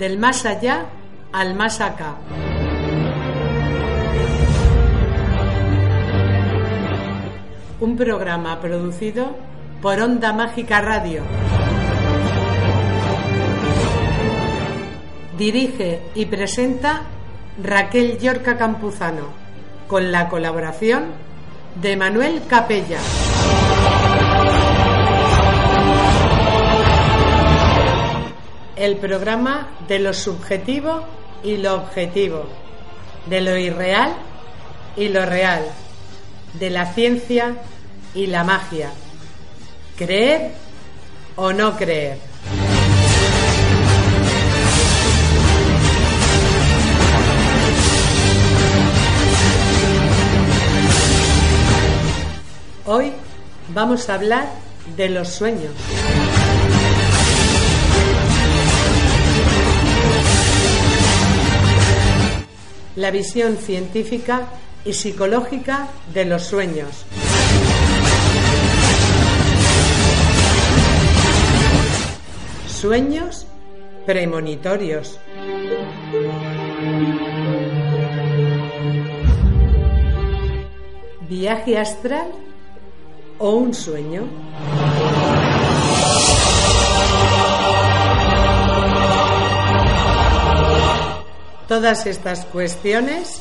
del más allá al más acá. Un programa producido por Onda Mágica Radio. Dirige y presenta Raquel Yorca Campuzano, con la colaboración de Manuel Capella. El programa de lo subjetivo y lo objetivo, de lo irreal y lo real, de la ciencia y la magia. Creer o no creer. Hoy vamos a hablar de los sueños. La visión científica y psicológica de los sueños. Sueños premonitorios. Viaje astral o un sueño. Todas estas cuestiones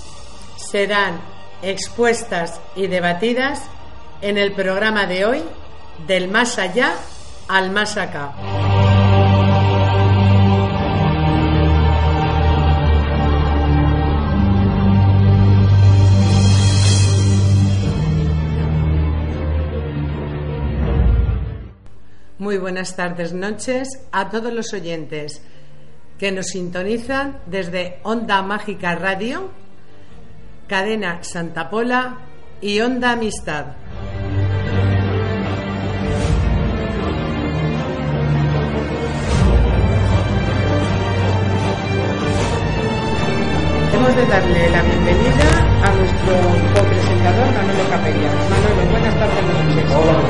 serán expuestas y debatidas en el programa de hoy del más allá al más acá. Muy buenas tardes, noches a todos los oyentes que nos sintonizan desde Onda Mágica Radio, Cadena Santa Pola y Onda Amistad. Hemos de darle la bienvenida a nuestro copresentador Manolo Capella. Manolo, buenas tardes, noches. Hola,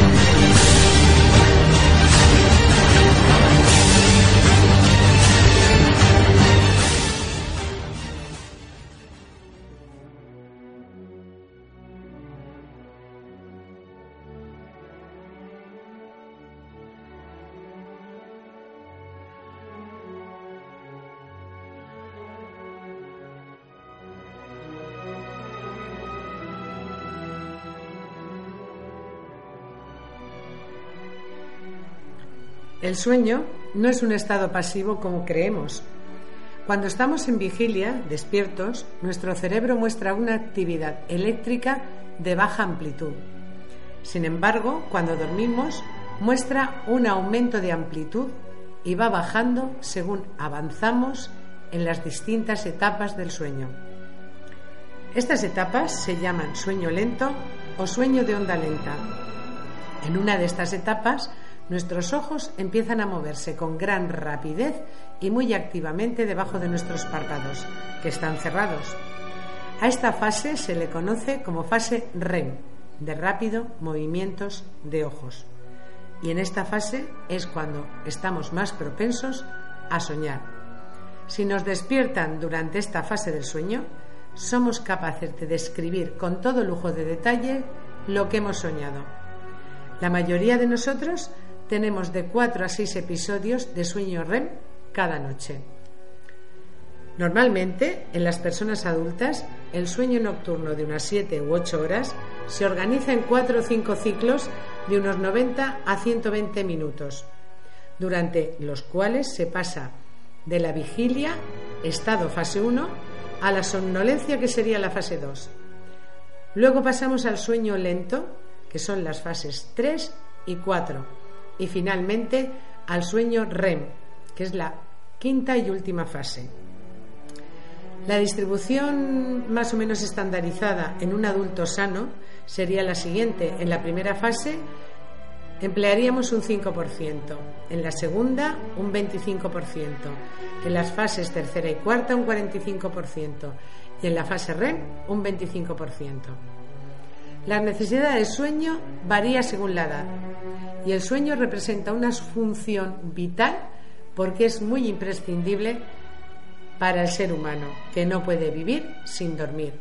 El sueño no es un estado pasivo como creemos. Cuando estamos en vigilia, despiertos, nuestro cerebro muestra una actividad eléctrica de baja amplitud. Sin embargo, cuando dormimos, muestra un aumento de amplitud y va bajando según avanzamos en las distintas etapas del sueño. Estas etapas se llaman sueño lento o sueño de onda lenta. En una de estas etapas, nuestros ojos empiezan a moverse con gran rapidez y muy activamente debajo de nuestros párpados, que están cerrados. A esta fase se le conoce como fase REM, de rápido movimientos de ojos. Y en esta fase es cuando estamos más propensos a soñar. Si nos despiertan durante esta fase del sueño, somos capaces de describir con todo lujo de detalle lo que hemos soñado. La mayoría de nosotros tenemos de 4 a 6 episodios de sueño REM cada noche. Normalmente, en las personas adultas, el sueño nocturno de unas 7 u 8 horas se organiza en 4 o 5 ciclos de unos 90 a 120 minutos, durante los cuales se pasa de la vigilia, estado fase 1, a la somnolencia que sería la fase 2. Luego pasamos al sueño lento, que son las fases 3 y 4, y finalmente al sueño REM, que es la quinta y última fase. La distribución más o menos estandarizada en un adulto sano sería la siguiente. En la primera fase emplearíamos un 5%, en la segunda un 25%, en las fases tercera y cuarta un 45% y en la fase REM un 25%. La necesidad de sueño varía según la edad y el sueño representa una función vital porque es muy imprescindible para el ser humano, que no puede vivir sin dormir.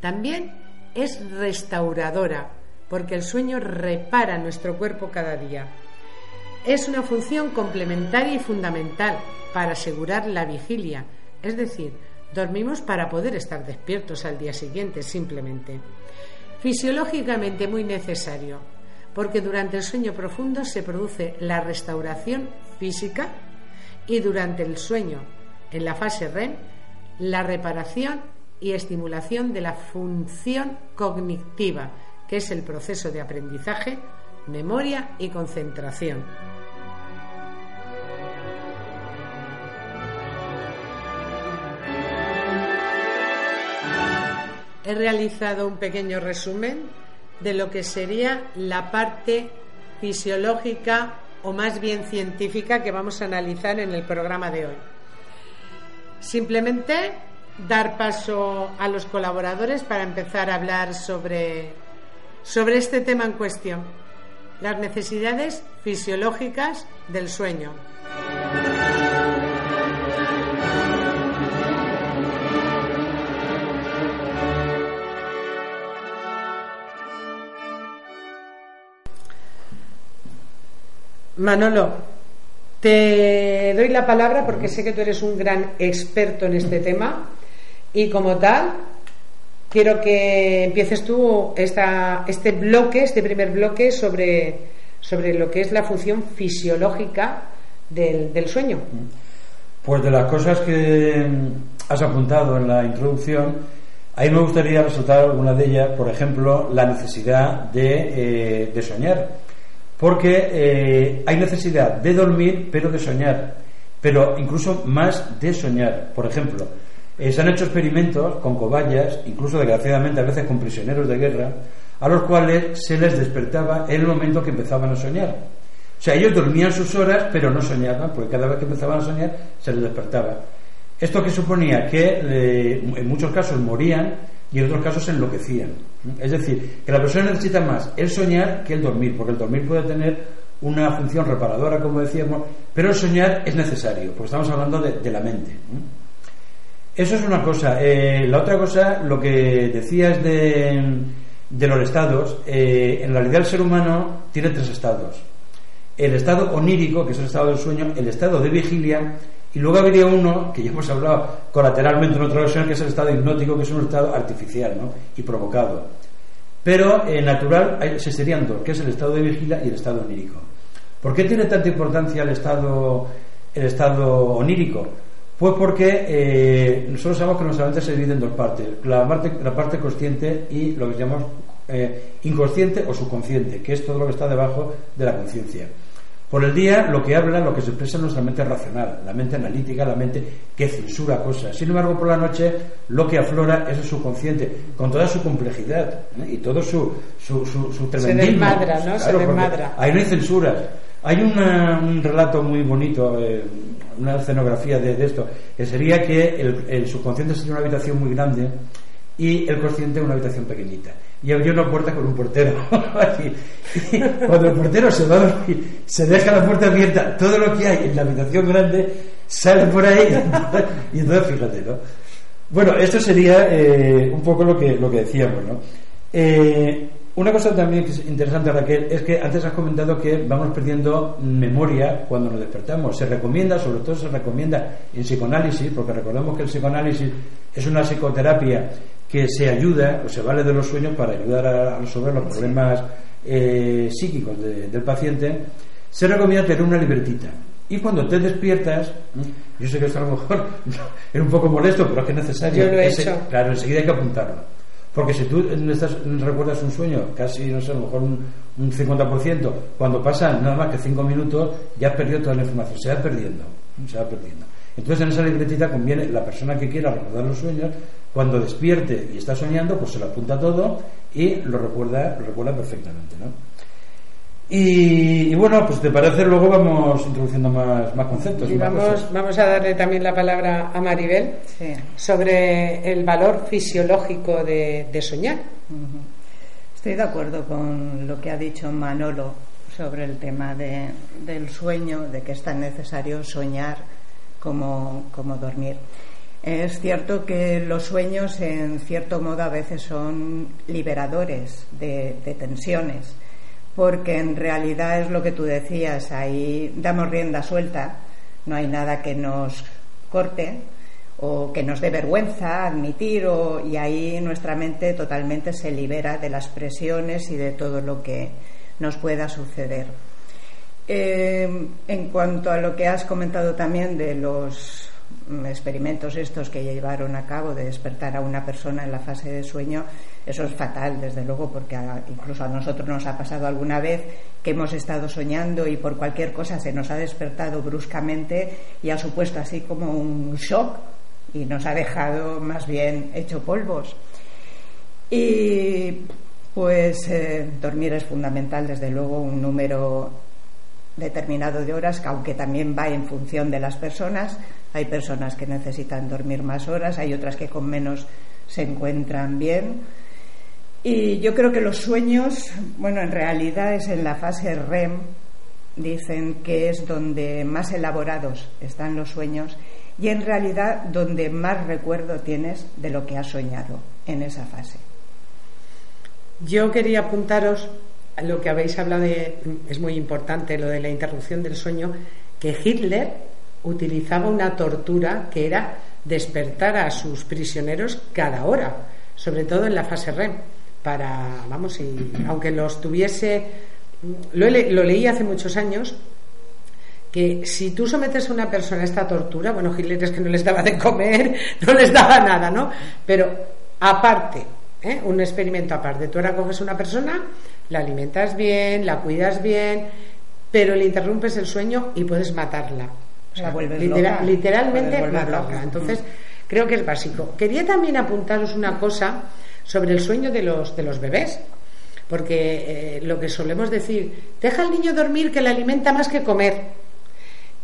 También es restauradora, porque el sueño repara nuestro cuerpo cada día. Es una función complementaria y fundamental para asegurar la vigilia, es decir, dormimos para poder estar despiertos al día siguiente simplemente. Fisiológicamente muy necesario, porque durante el sueño profundo se produce la restauración física y durante el sueño en la fase REM la reparación y estimulación de la función cognitiva, que es el proceso de aprendizaje, memoria y concentración. He realizado un pequeño resumen de lo que sería la parte fisiológica o más bien científica que vamos a analizar en el programa de hoy. Simplemente dar paso a los colaboradores para empezar a hablar sobre, sobre este tema en cuestión, las necesidades fisiológicas del sueño. Manolo, te doy la palabra porque sé que tú eres un gran experto en este tema y como tal quiero que empieces tú esta, este bloque, este primer bloque sobre, sobre lo que es la función fisiológica del, del sueño. Pues de las cosas que has apuntado en la introducción, ahí me gustaría resaltar alguna de ellas, por ejemplo, la necesidad de, eh, de soñar porque eh, hay necesidad de dormir, pero de soñar, pero incluso más de soñar. Por ejemplo, eh, se han hecho experimentos con cobayas, incluso desgraciadamente a veces con prisioneros de guerra, a los cuales se les despertaba en el momento que empezaban a soñar. O sea, ellos dormían sus horas, pero no soñaban, porque cada vez que empezaban a soñar se les despertaba. Esto que suponía que eh, en muchos casos morían y en otros casos se enloquecían. Es decir, que la persona necesita más el soñar que el dormir, porque el dormir puede tener una función reparadora, como decíamos, pero el soñar es necesario, porque estamos hablando de, la mente. Eso es una cosa. Eh, la otra cosa, lo que decías de, de los estados, eh, en realidad el ser humano tiene tres estados. El estado onírico, que es el estado del sueño, el estado de vigilia y luego habría uno, que ya hemos hablado colateralmente en otra ocasión, que es el estado hipnótico, que es un estado artificial ¿no? y provocado. Pero en natural se serían dos, que es el estado de vigilia y el estado onírico. ¿Por qué tiene tanta importancia el estado, el estado onírico? Pues porque eh, nosotros sabemos que nuestra mente se divide en dos partes, la parte, la parte consciente y lo que llamamos eh, inconsciente o subconsciente, que es todo lo que está debajo de la conciencia. Por el día lo que habla, lo que se expresa es nuestra mente racional, la mente analítica, la mente que censura cosas. Sin embargo, por la noche lo que aflora es el subconsciente, con toda su complejidad ¿eh? y todo su, su, su, su Se desmadra, ¿no? se desmadra. Ahí no hay censura. Hay un relato muy bonito, eh, una escenografía de, esto, que sería que el, el subconsciente sería una habitación muy grande y el consciente una habitación pequeñita y abrió una puerta con un portero. cuando el portero se va se deja la puerta abierta, todo lo que hay en la habitación grande sale por ahí y entonces fíjate, ¿no? Bueno, esto sería eh, un poco lo que, lo que decíamos, ¿no? Eh, una cosa también que es interesante, Raquel, es que antes has comentado que vamos perdiendo memoria cuando nos despertamos. Se recomienda, sobre todo se recomienda en psicoanálisis, porque recordemos que el psicoanálisis es una psicoterapia que se ayuda o se vale de los sueños para ayudar a resolver los problemas eh, psíquicos del paciente, se recomienda tener una libretita. Y cuando te despiertas, yo sé que esto a lo mejor es un poco molesto, pero es que es necesario. Yo lo he hecho. Claro, enseguida hay que apuntarlo. Porque si tú recuerdas un sueño, casi, no sé, a lo mejor un, un 50%, cuando pasan nada más que 5 minutos, ya has perdido toda la información. Se va perdiendo. Se va perdiendo. Entonces en esa libretita conviene la persona que quiera recordar los sueños, cuando despierte y está soñando, pues se lo apunta todo y lo recuerda, lo recuerda perfectamente, ¿no? Y, bueno, pues te parece, luego vamos introduciendo más, más conceptos. Y vamos, vamos a darle también la palabra a Maribel sobre el valor fisiológico de, soñar. Estoy de acuerdo con lo que ha dicho Manolo sobre el tema de, del sueño, de que es tan necesario soñar como, como dormir. Es cierto que los sueños, en cierto modo, a veces son liberadores de, tensiones porque en realidad es lo que tú decías, ahí damos rienda suelta, no hay nada que nos corte o que nos dé vergüenza admitir y ahí nuestra mente totalmente se libera de las presiones y de todo lo que nos pueda suceder. Eh, en cuanto a lo que has comentado también de los experimentos estos que llevaron a cabo de despertar a una persona en la fase de sueño, eso es fatal, desde luego, porque incluso a nosotros nos ha pasado alguna vez que hemos estado soñando y por cualquier cosa se nos ha despertado bruscamente y ha supuesto así como un shock y nos ha dejado más bien hecho polvos. Y pues eh, dormir es fundamental, desde luego, un número determinado de horas, que aunque también va en función de las personas, hay personas que necesitan dormir más horas, hay otras que con menos se encuentran bien y yo creo que los sueños, bueno, en realidad es en la fase REM, dicen que es donde más elaborados están los sueños y en realidad donde más recuerdo tienes de lo que has soñado en esa fase. Yo quería apuntaros a lo que habéis hablado de, es muy importante, lo de la interrupción del sueño, que Hitler utilizaba una tortura que era despertar a sus prisioneros cada hora, sobre todo en la fase REM para, vamos, y aunque los tuviese, lo, leí hace muchos años, que si tú sometes a una persona a esta tortura, bueno, Hitler es que no les daba de comer, no les daba nada, ¿no? Pero aparte, ¿eh? un experimento aparte, tú ahora coges a una persona, la alimentas bien, la cuidas bien, pero le interrumpes el sueño y puedes matarla. Literalmente. Entonces, creo que es básico. Quería también apuntaros una cosa sobre el sueño de los, de los bebés. Porque eh, lo que solemos decir, deja al niño dormir que le alimenta más que comer.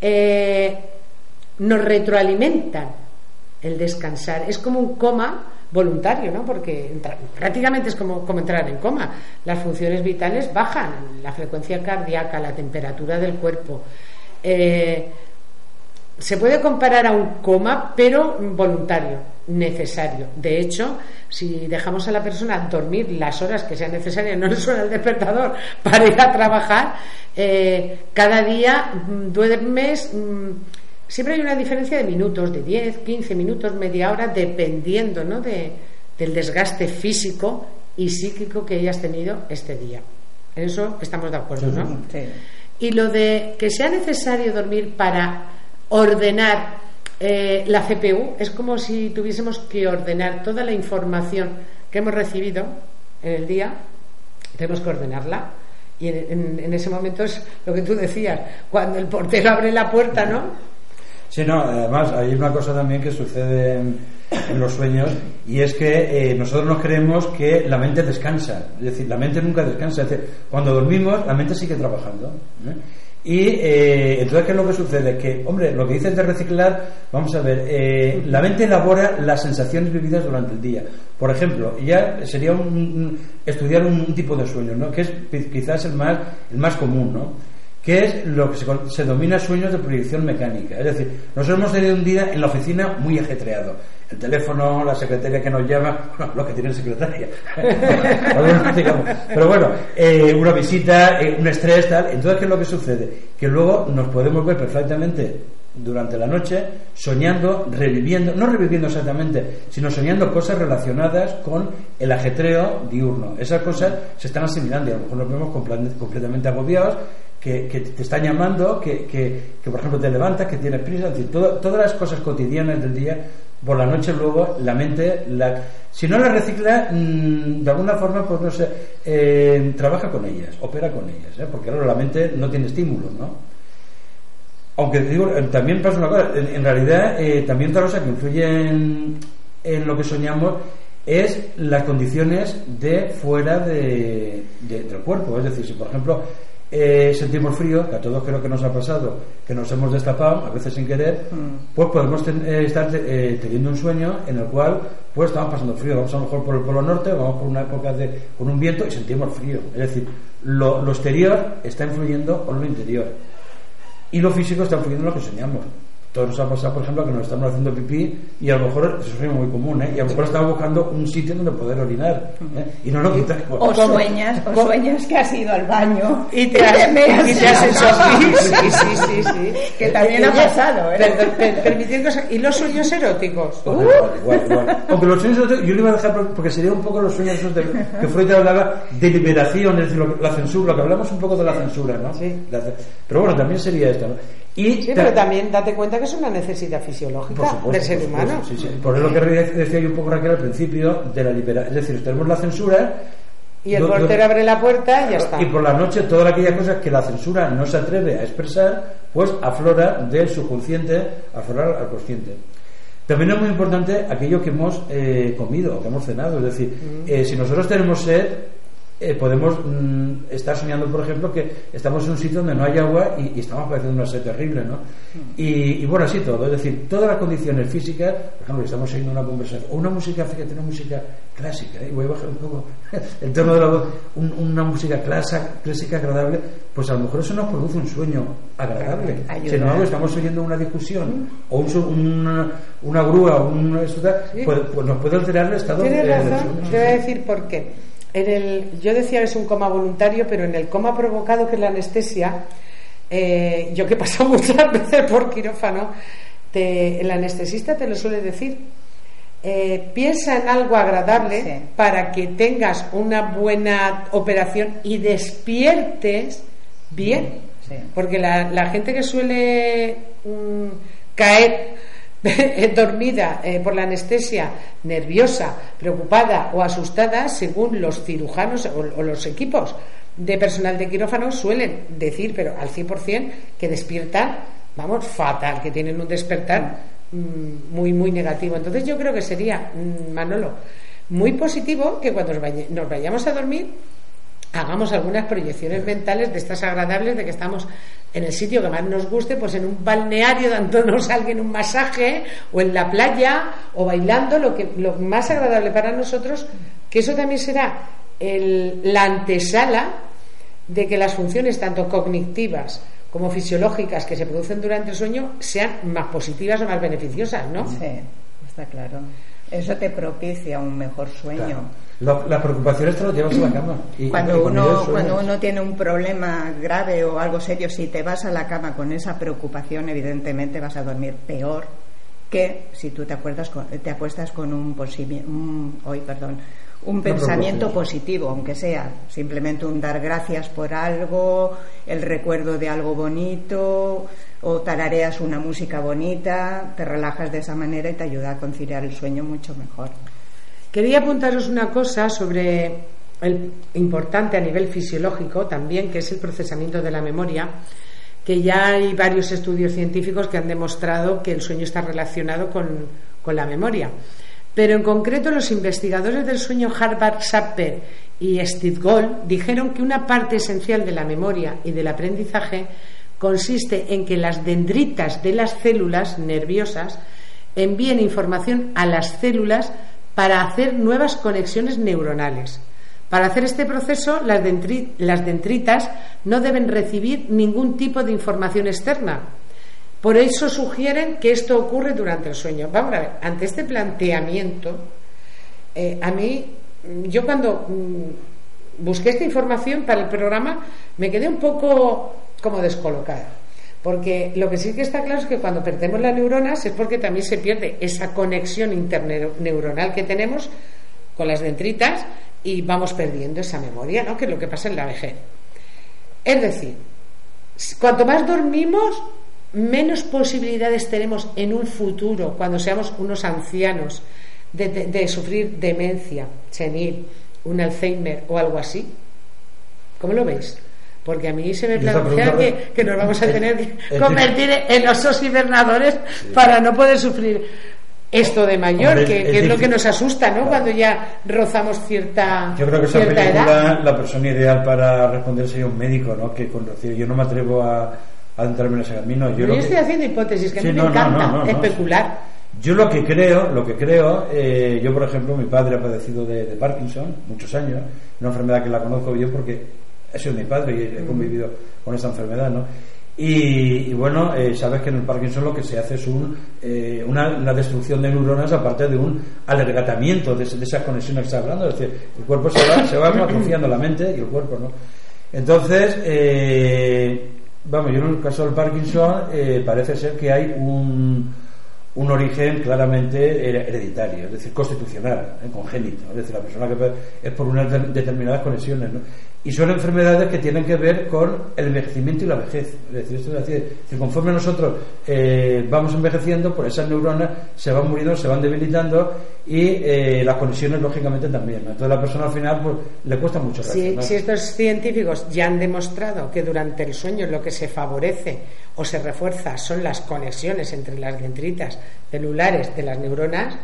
Eh, nos retroalimentan el descansar. Es como un coma voluntario, ¿no? Porque prácticamente es como, como, entrar en coma. Las funciones vitales bajan, la frecuencia cardíaca, la temperatura del cuerpo. Eh, se puede comparar a un coma, pero voluntario, necesario. De hecho, si dejamos a la persona dormir las horas que sean necesarias, no le suena el despertador para ir a trabajar, eh, cada día mm, duermes. Mm, siempre hay una diferencia de minutos, de 10, 15 minutos, media hora, dependiendo ¿no? de, del desgaste físico y psíquico que hayas tenido este día. En eso estamos de acuerdo, ¿no? Y lo de que sea necesario dormir para ordenar eh, la CPU es como si tuviésemos que ordenar toda la información que hemos recibido en el día, tenemos que ordenarla. Y en, ese momento es lo que tú decías, cuando el portero abre la puerta, ¿no? Sí, no, además hay una cosa también que sucede en, los sueños y es que eh, nosotros nos creemos que la mente descansa, es decir, la mente nunca descansa, es decir, cuando dormimos la mente sigue trabajando. ¿eh? Y eh, entonces, ¿qué es lo que sucede? Que, hombre, lo que dices de reciclar, vamos a ver, eh, la mente elabora las sensaciones vividas durante el día. Por ejemplo, ya sería un, estudiar un, tipo de sueño, ¿no? Que es quizás el más, el más común, ¿no? Que es lo que se, se denomina sueños de proyección mecánica. Es decir, nosotros hemos tenido un día en la oficina muy ajetreado el teléfono, la secretaria que nos llama, bueno, lo que tiene secretaria. Pero bueno, eh, una visita, eh, un estrés, tal. Entonces, ¿qué es lo que sucede? Que luego nos podemos ver perfectamente durante la noche soñando, reviviendo, no reviviendo exactamente, sino soñando cosas relacionadas con el ajetreo diurno. Esas cosas se están asimilando y a lo mejor nos vemos completamente agobiados que, te están llamando, que, que, por ejemplo te levantas, que tienes prisa, es decir, todas las cosas cotidianas del día por la noche luego la mente, la, si no la recicla, mm, de alguna forma, pues no sé, eh, trabaja con ellas, opera con ellas, ¿eh? porque claro, la mente no tiene estímulos, ¿no? Aunque digo, eh, también pasa una cosa, en, realidad eh, también otra cosa que influye en, lo que soñamos es las condiciones de fuera de, del cuerpo. Es decir, si por ejemplo eh, sentimos frío, que a todos creo que nos ha pasado, que nos hemos destapado, a veces sin querer, mm. pues podemos estar teniendo un sueño en el cual pues estamos pasando frío, vamos a lo mejor por el polo norte, vamos por una época de, con un viento y sentimos frío. Es decir, lo, lo exterior está influyendo con lo interior y lo físico está influyendo en lo que soñamos. Todos nos ha pasado, por ejemplo, que nos estamos haciendo pipí y a lo mejor, eso es muy común, ¿eh? y a lo mejor estamos buscando un sitio donde poder orinar ¿eh? y no lo quitamos. O sueñas, o sueñas que has ido al baño y te, has, y te has hecho sí, sí, sí, sí, que también ha pasado. ¿eh? y los sueños eróticos. Uh. Igual, igual, Aunque los sueños eróticos, yo lo iba a dejar porque sería un poco los sueños de, que Freud hablaba de liberación, es decir, la censura, lo que hablamos un poco de la censura, ¿no? Sí. Pero bueno, también sería esto, ¿no? Y sí, pero también date cuenta que es una necesidad fisiológica del ser humano. Sí, sí. Por lo que decía yo un poco Raquel al principio de la liberación. Es decir, tenemos la censura. Y el portero abre la puerta y ya está. Y por la noche, todas aquellas cosas que la censura no se atreve a expresar, pues aflora del subconsciente, aflora al consciente. También es muy importante aquello que hemos eh, comido, que hemos cenado. Es decir, mm. eh, si nosotros tenemos sed, eh, podemos mm, estar soñando, por ejemplo, que estamos en un sitio donde no hay agua y, estamos padeciendo una sed terrible, ¿no? Y, bueno, así todo, es decir, todas las condiciones físicas, por ejemplo, estamos oyendo una conversación, o una música, fíjate, una música clásica, ¿eh? voy a bajar un poco el tono de la voz, una música clásica, clásica agradable, pues a lo mejor eso nos produce un sueño agradable. Si no, estamos oyendo una discusión, o una, una, grúa, o un, pues, pues, nos puede alterar el estado de, razón, te voy a decir por qué en el, yo decía que es un coma voluntario, pero en el coma provocado, que es la anestesia, eh, yo que he pasado muchas veces por quirófano, el anestesista te lo suele decir. Eh, piensa en algo agradable para que tengas una buena operación y despiertes bien. Porque la, gente que suele mm, caer dormida eh, por la anestesia, nerviosa, preocupada o asustada, según los cirujanos o, los equipos de personal de quirófano suelen decir, pero al 100%, que despiertan, vamos, fatal, que tienen un despertar mm, muy, muy negativo. Entonces yo creo que sería, mm, Manolo, muy positivo que cuando nos vayamos a dormir hagamos algunas proyecciones mentales de estas agradables de que estamos en el sitio que más nos guste, pues en un balneario dándonos a alguien un masaje o en la playa o bailando, lo que lo más agradable para nosotros, que eso también será la antesala de que las funciones tanto cognitivas como fisiológicas que se producen durante el sueño sean más positivas o más beneficiosas, ¿no? Sí, está claro. Eso te propicia un mejor sueño. Las preocupaciones te las llevas a la cama. Y, cuando, uno, cuando uno tiene un problema grave o algo serio, si te vas a la cama con esa preocupación, evidentemente vas a dormir peor que si tú te, acuerdas te apuestas con un, posible, hoy, perdón, un pensamiento positivo, aunque sea simplemente un dar gracias por algo, el recuerdo de algo bonito, o tarareas una música bonita, te relajas de esa manera y te ayuda a conciliar el sueño mucho mejor. Quería apuntaros una cosa sobre el importante a nivel fisiológico también, que es el procesamiento de la memoria, que ya hay varios estudios científicos que han demostrado que el sueño está relacionado con, con la memoria. Pero en concreto los investigadores del sueño Harvard Sapper y Steve Gold dijeron que una parte esencial de la memoria y del aprendizaje consiste en que las dendritas de las células nerviosas envíen información a las células para hacer nuevas conexiones neuronales. Para hacer este proceso, las, dendritas no deben recibir ningún tipo de información externa, por eso sugieren que esto ocurre durante el sueño. Vamos a ver, ante este planteamiento, eh, a mí, yo cuando mm, busqué esta información para el programa, me quedé un poco como descolocada. Porque lo que sí que está claro es que cuando perdemos las neuronas es porque también se pierde esa conexión interneuronal que tenemos con las dendritas y vamos perdiendo esa memoria, ¿no? Que es lo que pasa en la vejez. Es decir, cuanto más dormimos, menos posibilidades tenemos en un futuro, cuando seamos unos ancianos, de, sufrir demencia senil, un Alzheimer o algo así? ¿Cómo lo veis? Porque a mí se me plantea que, que, nos vamos a tener que convertir en osos hibernadores para no poder sufrir esto de mayor, que, es, lo que nos asusta, ¿no? Cuando ya rozamos cierta Yo creo que esa película, la persona ideal para responder sería un médico, ¿no? Que yo no me atrevo a, a entrarme en ese camino. Yo, estoy haciendo hipótesis, que a mí me encanta especular. Yo lo que creo, lo que creo, eh, yo por ejemplo, mi padre ha padecido de, Parkinson muchos años, una enfermedad que la conozco bien porque ha sido mi padre y he convivido con esta enfermedad, ¿no? Y, bueno, eh, sabes que en el Parkinson lo que se hace es un, eh, una, destrucción de neuronas aparte de un alergatamiento de, esas conexiones que está hablando. Es decir, el cuerpo se va, se va atrofiando la mente y el cuerpo, ¿no? Entonces, eh, vamos, yo en el caso del Parkinson parece ser que hay un, un origen claramente hereditario, es decir, constitucional, congénito. Es decir, la persona que es por unas determinadas conexiones. ¿no? y son enfermedades que tienen que ver con el envejecimiento y la vejez. Es decir, esto es decir, conforme nosotros eh, vamos envejeciendo, pues esas neuronas se van muriendo, se van debilitando y eh, las conexiones, lógicamente, también. Entonces, la persona al final pues, le cuesta mucho si, si estos científicos ya han demostrado que durante el sueño lo que se favorece o se refuerza son las conexiones entre las dendritas celulares de las neuronas,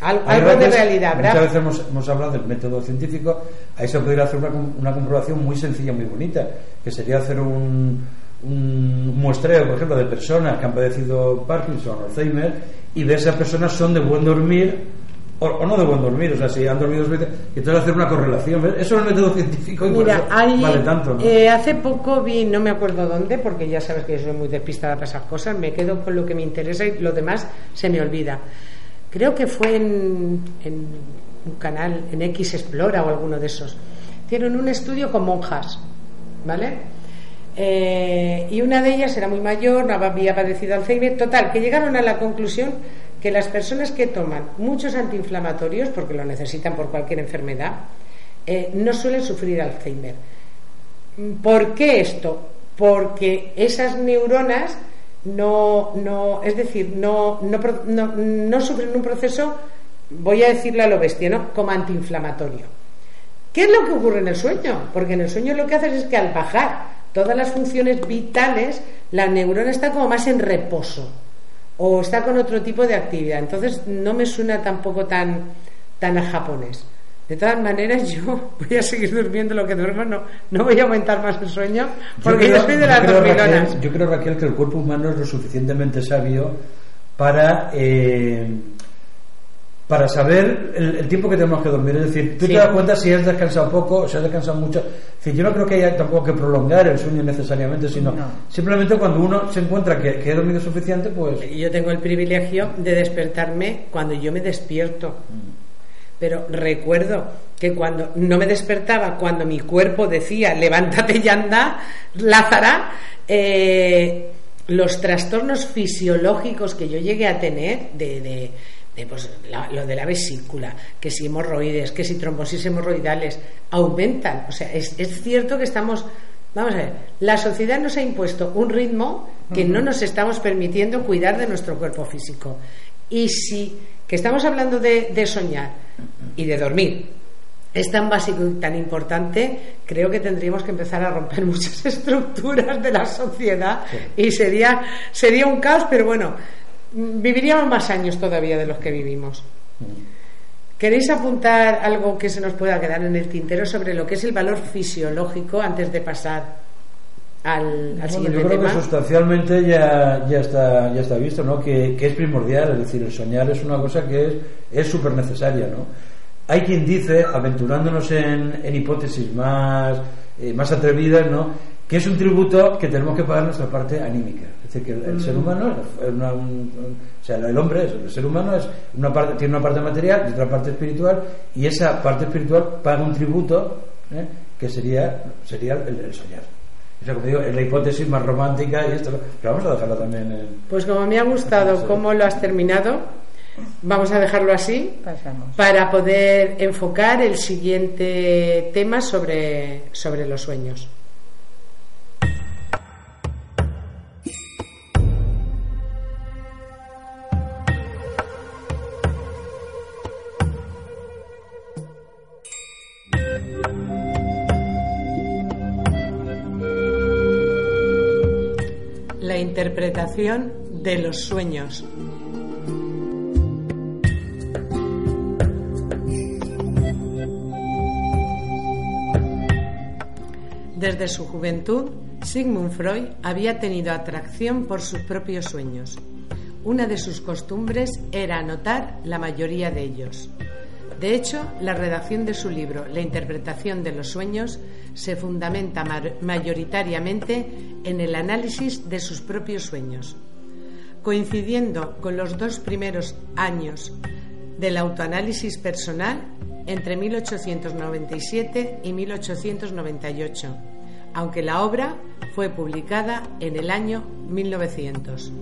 algo de realidad habrá. Muchas veces hemos, hablado del método científico, ahí se podría hacer una, comprobación muy sencilla, muy bonita, que sería hacer un, muestreo, por ejemplo, de personas que han padecido Parkinson o Alzheimer y ver si esas personas son de buen dormir o, no de buen dormir, o sea, si han dormido veces, y entonces hacer una correlación. Eso es el método científico y Mira, vale tanto. Eh, hace poco vi, no me acuerdo dónde, porque ya sabes que yo soy muy despistada para esas cosas, me quedo con lo que me interesa y lo demás se me olvida creo que fue en, un canal, en X Explora o alguno de esos. Hicieron un estudio con monjas, ¿vale? Eh, y una de ellas era muy mayor, no había padecido Alzheimer. Total, que llegaron a la conclusión que las personas que toman muchos antiinflamatorios, porque lo necesitan por cualquier enfermedad, eh, no suelen sufrir Alzheimer. ¿Por qué esto? Porque esas neuronas no, no, es decir, no, no, sufren un proceso, voy a decirle a lo bestia, ¿no? como antiinflamatorio. ¿Qué es lo que ocurre en el sueño? Porque en el sueño lo que haces es que al bajar todas las funciones vitales, la neurona está como más en reposo o está con otro tipo de actividad. Entonces no me suena tampoco tan, tan a japonés. De todas maneras, yo voy a seguir durmiendo lo que duermo, no, no voy a aumentar más el sueño, porque yo, soy de las dormilonas. Yo creo, Raquel, que el cuerpo humano es lo suficientemente sabio para, eh, para saber el, tiempo que tenemos que dormir. Es decir, tú te das cuenta si has descansado poco o si has descansado mucho. Es decir, yo no creo que haya tampoco que prolongar el sueño necesariamente, sino simplemente cuando uno se encuentra que, que he dormido suficiente, pues. Yo tengo el privilegio de despertarme cuando yo me despierto. Mm. Pero recuerdo que cuando no me despertaba, cuando mi cuerpo decía levántate y anda, Lázara, eh, los trastornos fisiológicos que yo llegué a tener de, pues, lo de la vesícula, que si hemorroides, que si trombosis hemorroidales, aumentan. O sea, es, es cierto que estamos Vamos a ver, la sociedad nos ha impuesto un ritmo que no nos estamos permitiendo cuidar de nuestro cuerpo físico. Y si que estamos hablando de, soñar y de dormir es tan básico y tan importante, creo que tendríamos que empezar a romper muchas estructuras de la sociedad y sería, sería un caos, pero bueno, viviríamos más años todavía de los que vivimos. ¿Queréis apuntar algo que se nos pueda quedar en el tintero sobre lo que es el valor fisiológico antes de pasar al, al siguiente yo creo que sustancialmente ya, ya, está, ya está visto, ¿no? Que, que, es primordial, es decir, el soñar es una cosa que es súper necesaria, ¿no? Hay quien dice, aventurándonos en, en hipótesis más, eh, más atrevidas, ¿no? Que es un tributo que tenemos que pagar nuestra parte anímica. Es decir, que el, ser mm. humano, o sea, el hombre, el ser humano es una parte, tiene una parte material y otra parte espiritual, y esa parte espiritual paga un tributo ¿eh? que sería, sería el soñar es la hipótesis más romántica y esto, pero vamos a dejarlo también en, Pues como me ha gustado cómo lo has terminado, vamos a dejarlo así para poder enfocar el siguiente tema sobre, sobre los sueños. Interpretación de los sueños. Desde su juventud, Sigmund Freud había tenido atracción por sus propios sueños. Una de sus costumbres era anotar la mayoría de ellos. De hecho, la redacción de su libro La interpretación de los sueños se fundamenta mayoritariamente en el análisis de sus propios sueños. Coincidiendo con los dos primeros años del autoanálisis personal, entre 1897 y 1898, aunque la obra fue publicada en el año 1900.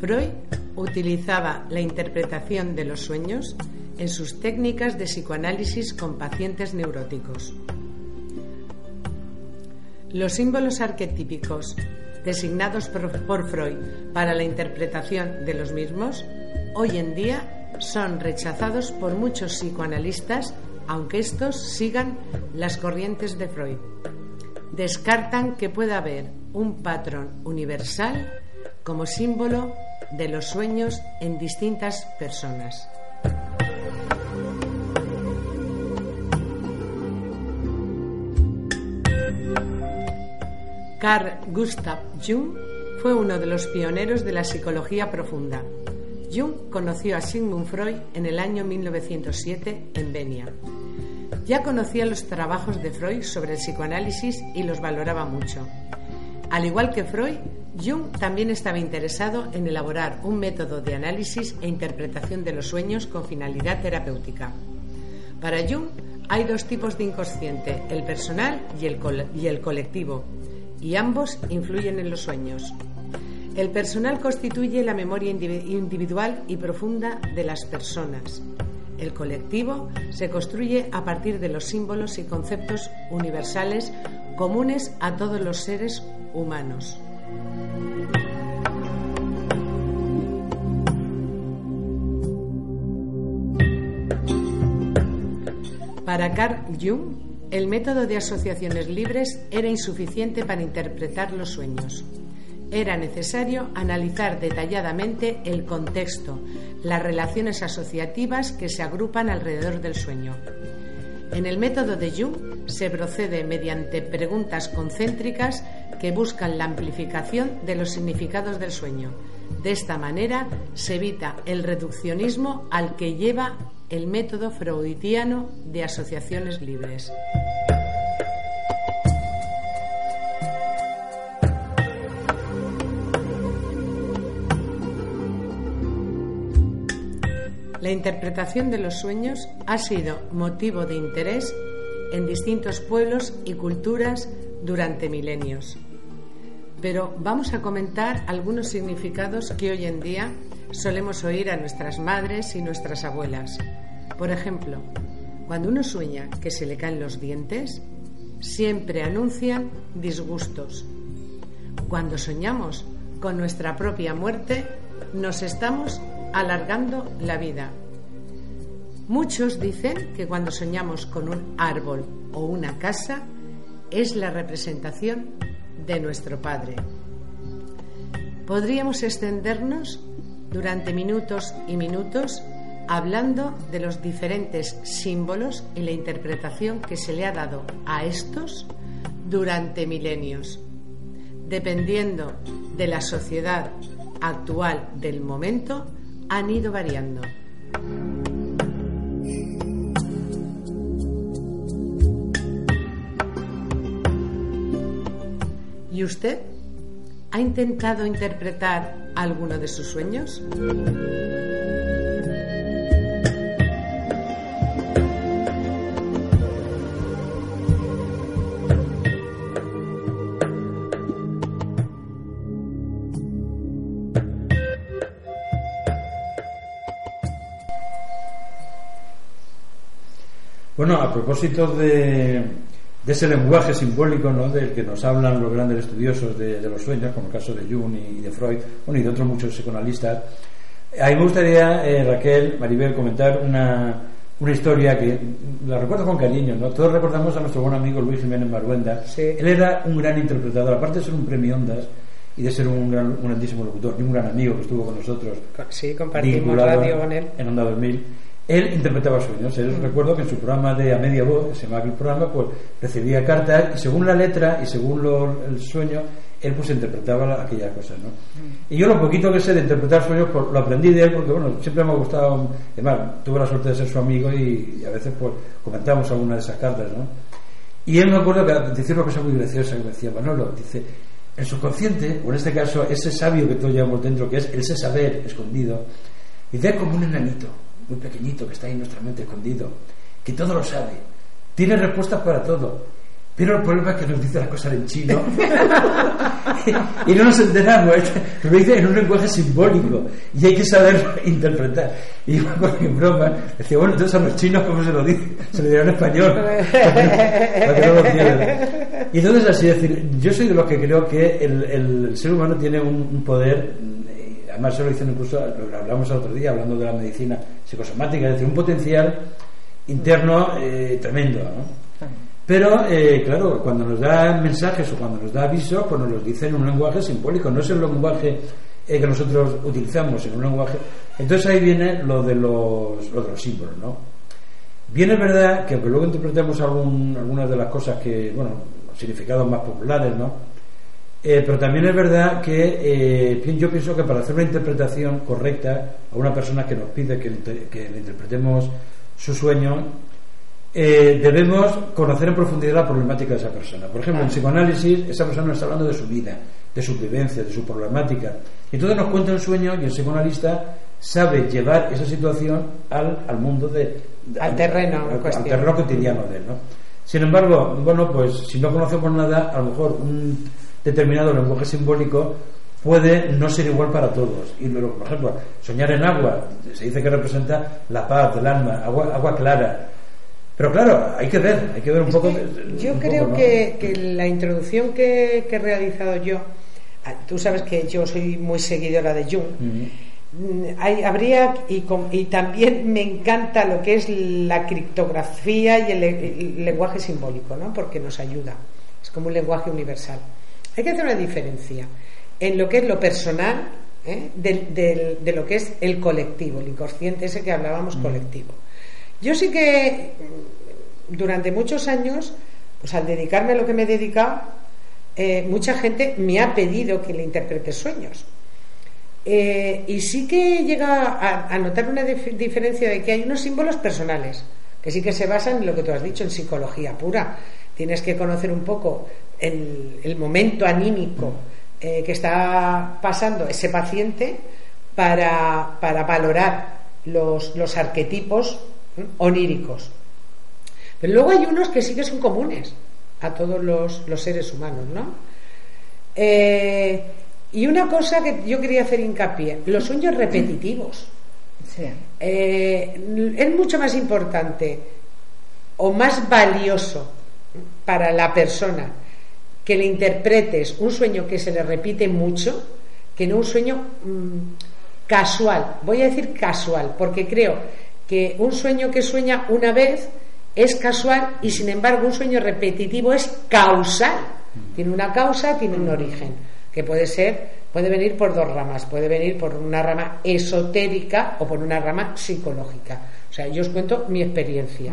Freud utilizaba la interpretación de los sueños en sus técnicas de psicoanálisis con pacientes neuróticos. Los símbolos arquetípicos designados por Freud para la interpretación de los mismos hoy en día son rechazados por muchos psicoanalistas, aunque estos sigan las corrientes de Freud. Descartan que pueda haber un patrón universal como símbolo de los sueños en distintas personas. Carl Gustav Jung fue uno de los pioneros de la psicología profunda. Jung conoció a Sigmund Freud en el año 1907 en Venia. Ya conocía los trabajos de Freud sobre el psicoanálisis y los valoraba mucho. Al igual que Freud, Jung también estaba interesado en elaborar un método de análisis e interpretación de los sueños con finalidad terapéutica. Para Jung hay dos tipos de inconsciente, el personal y el, y el colectivo, y ambos influyen en los sueños. El personal constituye la memoria individual y profunda de las personas. El colectivo se construye a partir de los símbolos y conceptos universales comunes a todos los seres humanos. Para Carl Jung, el método de asociaciones libres era insuficiente para interpretar los sueños. Era necesario analizar detalladamente el contexto, las relaciones asociativas que se agrupan alrededor del sueño. En el método de Jung se procede mediante preguntas concéntricas que buscan la amplificación de los significados del sueño. De esta manera se evita el reduccionismo al que lleva el método freudiano de asociaciones libres. La interpretación de los sueños ha sido motivo de interés en distintos pueblos y culturas durante milenios. Pero vamos a comentar algunos significados que hoy en día solemos oír a nuestras madres y nuestras abuelas. Por ejemplo, cuando uno sueña que se le caen los dientes, siempre anuncian disgustos. Cuando soñamos con nuestra propia muerte, nos estamos alargando la vida. Muchos dicen que cuando soñamos con un árbol o una casa es la representación de nuestro Padre. Podríamos extendernos durante minutos y minutos hablando de los diferentes símbolos y la interpretación que se le ha dado a estos durante milenios, dependiendo de la sociedad actual del momento han ido variando. ¿Y usted ha intentado interpretar alguno de sus sueños? Bueno, a propósito de, ese lenguaje simbólico ¿no? del que nos hablan los grandes estudiosos de, los sueños, como el caso de Jung y de Freud, bueno, y de otros muchos psicoanalistas, a mí me gustaría, eh, Raquel, Maribel, comentar una, una historia que la recuerdo con cariño, ¿no? Todos recordamos a nuestro buen amigo Luis Jiménez Maruenda. Él era un gran interpretador, aparte de ser un premio Ondas y de ser un, gran, un grandísimo locutor, y un gran amigo que estuvo con nosotros. Sí, compartimos radio con él. En Onda 2000 él interpretaba sueños. Mm. recuerdo que en su programa de A Media Voz, se llama el programa, pues recibía cartas y según la letra y según el sueño, él pues interpretaba aquellas cosas, ¿no? Mm. Y yo lo poquito que sé de interpretar sueños, pues, lo aprendí de él porque, bueno, siempre me ha gustado, además, tuve la suerte de ser su amigo y, a veces pues comentábamos alguna de esas cartas, ¿no? Y él me acuerdo que decía una cosa muy graciosa que me decía, Manolo, dice, el subconsciente, o en este caso ese sabio que todos llevamos dentro, que es ese saber escondido, dice, es como un enanito muy pequeñito que está ahí nuestra mente escondido, que todo lo sabe, tiene respuestas para todo. Pero el problema es que nos dice las cosas en chino y no nos enteramos. Lo dice en un lenguaje simbólico y hay que saber interpretar. Y yo me broma decía, bueno, entonces a los chinos, ¿cómo se lo dice? Se lo dirá en español. Y entonces, así decir, yo soy de los que creo que el, el ser humano tiene un poder además se lo dicen incluso, lo hablamos el otro día hablando de la medicina psicosomática, es decir, un potencial interno eh, tremendo, Pero, eh, claro, cuando nos da mensajes o cuando nos da avisos, pues nos los dice en un lenguaje simbólico, no es el lenguaje eh, que nosotros utilizamos, en un lenguaje. Entonces ahí viene lo de los, lo de los símbolos, ¿no? Bien es verdad que aunque luego interpretemos algún, algunas de las cosas que, bueno, significados más populares, ¿no? Eh, pero también es verdad que eh, yo pienso que para hacer una interpretación correcta a una persona que nos pide que, le interpretemos su sueño, eh, debemos conocer en profundidad la problemática de esa persona. Por ejemplo, en psicoanálisis, esa persona nos está hablando de su vida, de su vivencia, de su problemática. Y entonces nos cuenta un sueño y el psicoanalista sabe llevar esa situación al, al mundo de, al terreno al, al terreno cotidiano de él. ¿no? Sin embargo, bueno, pues si no conocemos nada, a lo mejor un determinado lenguaje simbólico puede no ser igual para todos. Y luego, por ejemplo, soñar en agua, se dice que representa la paz del alma, agua, agua clara. Pero claro, hay que ver, hay que ver un poco. yo creo que, la introducción que, he realizado yo, ah, tú sabes que yo soy muy seguidora de Jung. Hay, habría y, y, también me encanta lo que es la criptografía y el lenguaje simbólico, ¿no? Porque nos ayuda. Es como un lenguaje universal. Hay que hacer una diferencia en lo que es lo personal ¿eh? de, lo que es el colectivo, el inconsciente ese que hablábamos mm. colectivo. Yo sí que mm, durante muchos años, pues al dedicarme a lo que me he dedicado, eh, mucha gente me ha pedido que le interprete sueños. Eh, y sí que llega a, a notar una diferencia de que hay unos símbolos personales, que sí que se basan en lo que tú has dicho, en psicología pura. Tienes que conocer un poco el, momento anímico eh, que está pasando ese paciente para, valorar los, los arquetipos oníricos. Pero luego hay unos que sí que son comunes a todos los, seres humanos, ¿no? Eh, y una cosa que yo quería hacer hincapié, los sueños repetitivos. Eh, es mucho más importante o más valioso para la persona que le interpretes un sueño que se le repite mucho que no un sueño mm, casual. Voy a decir casual, porque creo que un sueño que sueña una vez es casual y sin embargo un sueño repetitivo es causal. Tiene una causa, tiene un origen, que puede ser, puede venir por dos ramas, puede venir por una rama esotérica o por una rama psicológica. O sea, yo os cuento mi experiencia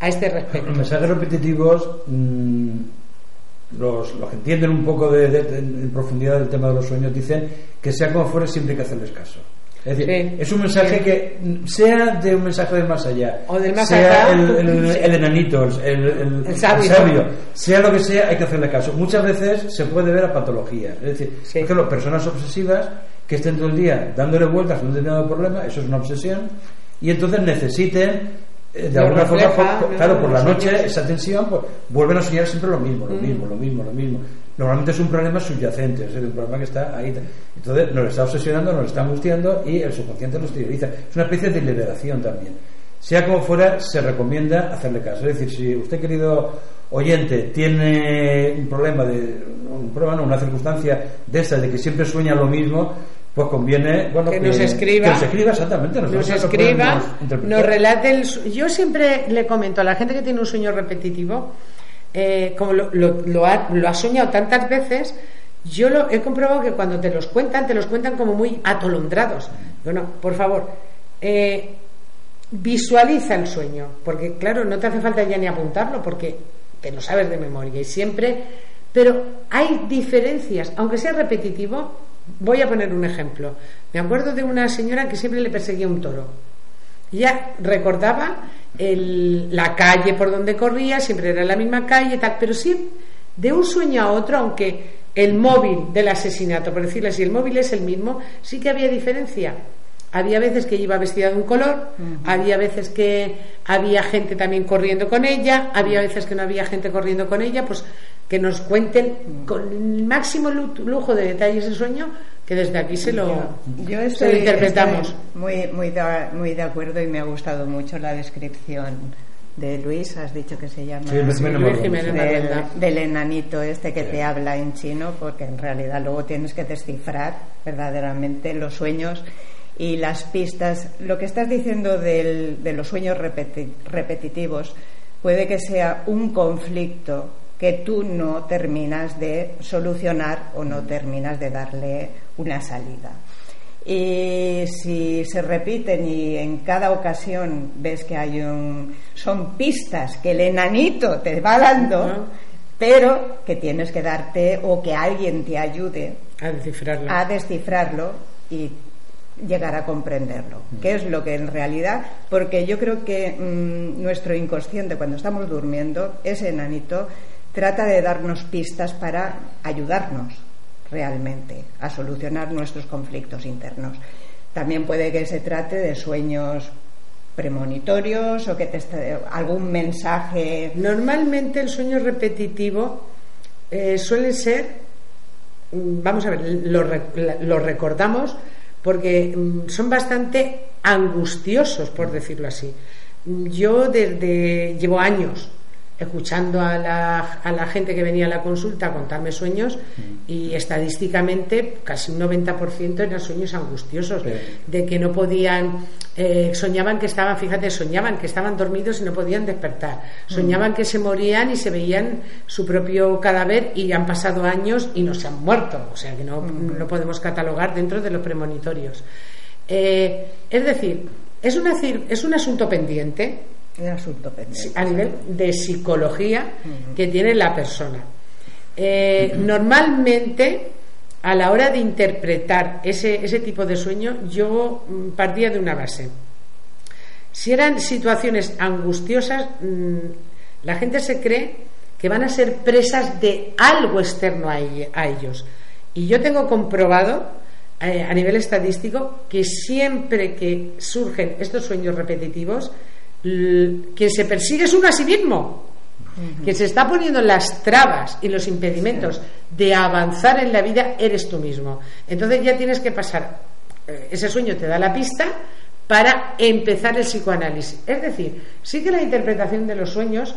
a este respecto. Los mensajes repetitivos mm, los, que entienden un poco de, en profundidad del tema de los sueños dicen que sea como fuere siempre hay que hacerles caso. Es decir, es un mensaje que sea de un mensaje del más allá, o del más sea el, el, enanito, el, sabio. sea lo que sea, hay que hacerle caso. Muchas veces se puede ver a patologías. Es decir, por ejemplo, personas obsesivas que estén todo el día dándole vueltas a un determinado problema, eso es una obsesión, y entonces necesiten eh, de alguna forma, claro, por la noche esa tensión, pues, vuelven a soñar siempre lo mismo, lo mm. mismo, lo mismo, lo mismo. Normalmente es un problema subyacente, es un problema que está ahí. Entonces nos está obsesionando, nos está angustiando y el subconsciente lo exterioriza. Es una especie de liberación también. Sea como fuera, se recomienda hacerle caso. Es decir, si usted, querido oyente, tiene un problema, de un problema, una circunstancia de esta, de que siempre sueña lo mismo, pues conviene bueno, que, nos escriba, que nos escriba exactamente, nos escriba, nos relate el, yo siempre le comento a la gente que tiene un sueño repetitivo, eh, como lo, lo, ha, lo, ha, soñado tantas veces, yo lo he comprobado que cuando te los cuentan, te los cuentan como muy atolondrados. Bueno, por favor, eh, visualiza el sueño, porque claro, no te hace falta ya ni apuntarlo, porque te lo sabes de memoria y siempre, pero hay diferencias, aunque sea repetitivo. Voy a poner un ejemplo. Me acuerdo de una señora que siempre le perseguía un toro. Ella recordaba la calle por donde corría, siempre era la misma calle, tal, pero sí de un sueño a otro, aunque el móvil del asesinato, por decirlo así, el móvil es el mismo, sí que había diferencia. Había veces que iba vestida de un color, había veces que había gente también corriendo con ella, había veces que no había gente corriendo con ella, pues que nos cuenten con el máximo lujo de detalles el sueño, que desde aquí se lo, yo, estoy, interpretamos. muy, muy, muy de acuerdo y me ha gustado mucho la descripción de Luis, has dicho que se llama del, enanito este que te habla en chino, porque en realidad luego tienes que descifrar verdaderamente los sueños y las pistas. Lo que estás diciendo del, de los sueños repetitivos puede que sea un conflicto que tú no terminas de solucionar o no terminas de darle una salida. Y si se repiten y en cada ocasión ves que hay un. son pistas que el enanito te va dando, pero que tienes que darte o que alguien te ayude a descifrarlo, a descifrarlo y llegar a comprenderlo, que es lo que en realidad, porque yo creo que mm, nuestro inconsciente cuando estamos durmiendo, ese enanito trata de darnos pistas para ayudarnos realmente a solucionar nuestros conflictos internos. También puede que se trate de sueños premonitorios o que te algún mensaje. Normalmente el sueño repetitivo eh, suele ser, mm, vamos a ver, lo, lo recordamos porque mm, son bastante angustiosos, por decirlo así. Yo desde llevo años escuchando a la, a la, gente que venía a la consulta a contarme sueños mm. y estadísticamente casi un 90% eran sueños angustiosos, de que no podían, eh, soñaban que estaban, fíjate, soñaban que estaban dormidos y no podían despertar, soñaban mm. que se morían y se veían su propio cadáver y han pasado años y no se han muerto, o sea que no, mm. no podemos catalogar dentro de los premonitorios. Eh, es decir, es, una, es un asunto pendiente asunto A nivel de psicología que tiene la persona. Eh, normalmente, a la hora de interpretar ese, ese tipo de sueño, yo mm, partía de una base. Si eran situaciones angustiosas, mm, la gente se cree que van a ser presas de algo externo a, ellos. Y yo tengo comprobado eh, a nivel estadístico que siempre que surgen estos sueños repetitivos, quien se persigue es uno a sí mismo. Quien se está poniendo las trabas y los impedimentos de avanzar en la vida eres tú mismo. Entonces ya tienes que pasar, eh, ese sueño te da la pista para empezar el psicoanálisis. Es decir, sí que la interpretación de los sueños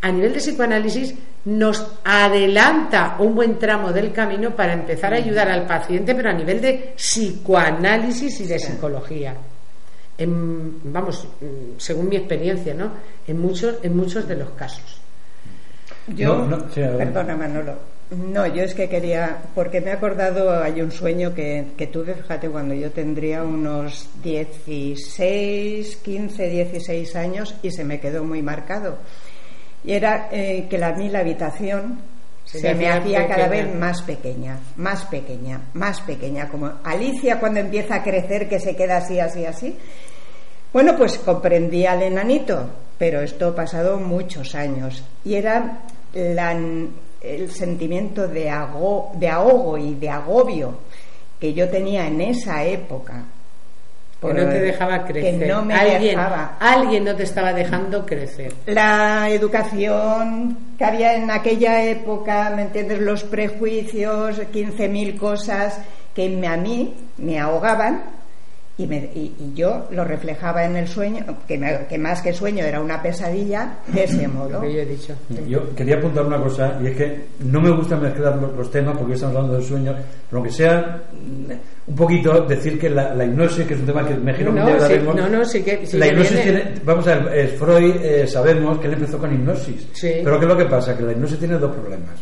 a nivel de psicoanálisis nos adelanta un buen tramo del camino para empezar a ayudar al paciente, pero a nivel de psicoanálisis y de psicología vamos, según mi experiencia, ¿no? En muchos, en muchos de los casos. Yo, perdona Manolo, no, yo es que quería, porque me he acordado, hay un sueño que, que tuve, fíjate, cuando yo tendría unos 16, 15, 16 años y se me quedó muy marcado. Y era eh, que la, a mí la habitación se, me hacía cada vez más pequeña, más pequeña, más pequeña, como Alicia cuando empieza a crecer que se queda así, así, así. Bueno, pues comprendí al enanito, pero esto ha pasado muchos años y era el sentimiento de, de ahogo y de agobio que yo tenía en esa época. Que no te dejaba crecer. Que no me alguien, dejaba. Alguien no te estaba dejando crecer. La educación que había en aquella época, ¿me entiendes? Los prejuicios, 15.000 cosas que a mí me ahogaban y, me, y, yo lo reflejaba en el sueño, que, que, más que sueño era una pesadilla, de ese modo. yo he dicho. Yo quería apuntar una cosa, y es que no me gusta mezclar los, temas porque estamos hablando del sueño, pero que sea mm, un poquito decir que la, hipnosis, que es un tema que me imagino no, que no, no, sí que, la hipnosis tiene, vamos a ver, Freud eh, sabemos que él empezó con hipnosis, pero ¿qué es lo que pasa? Que la hipnosis tiene dos problemas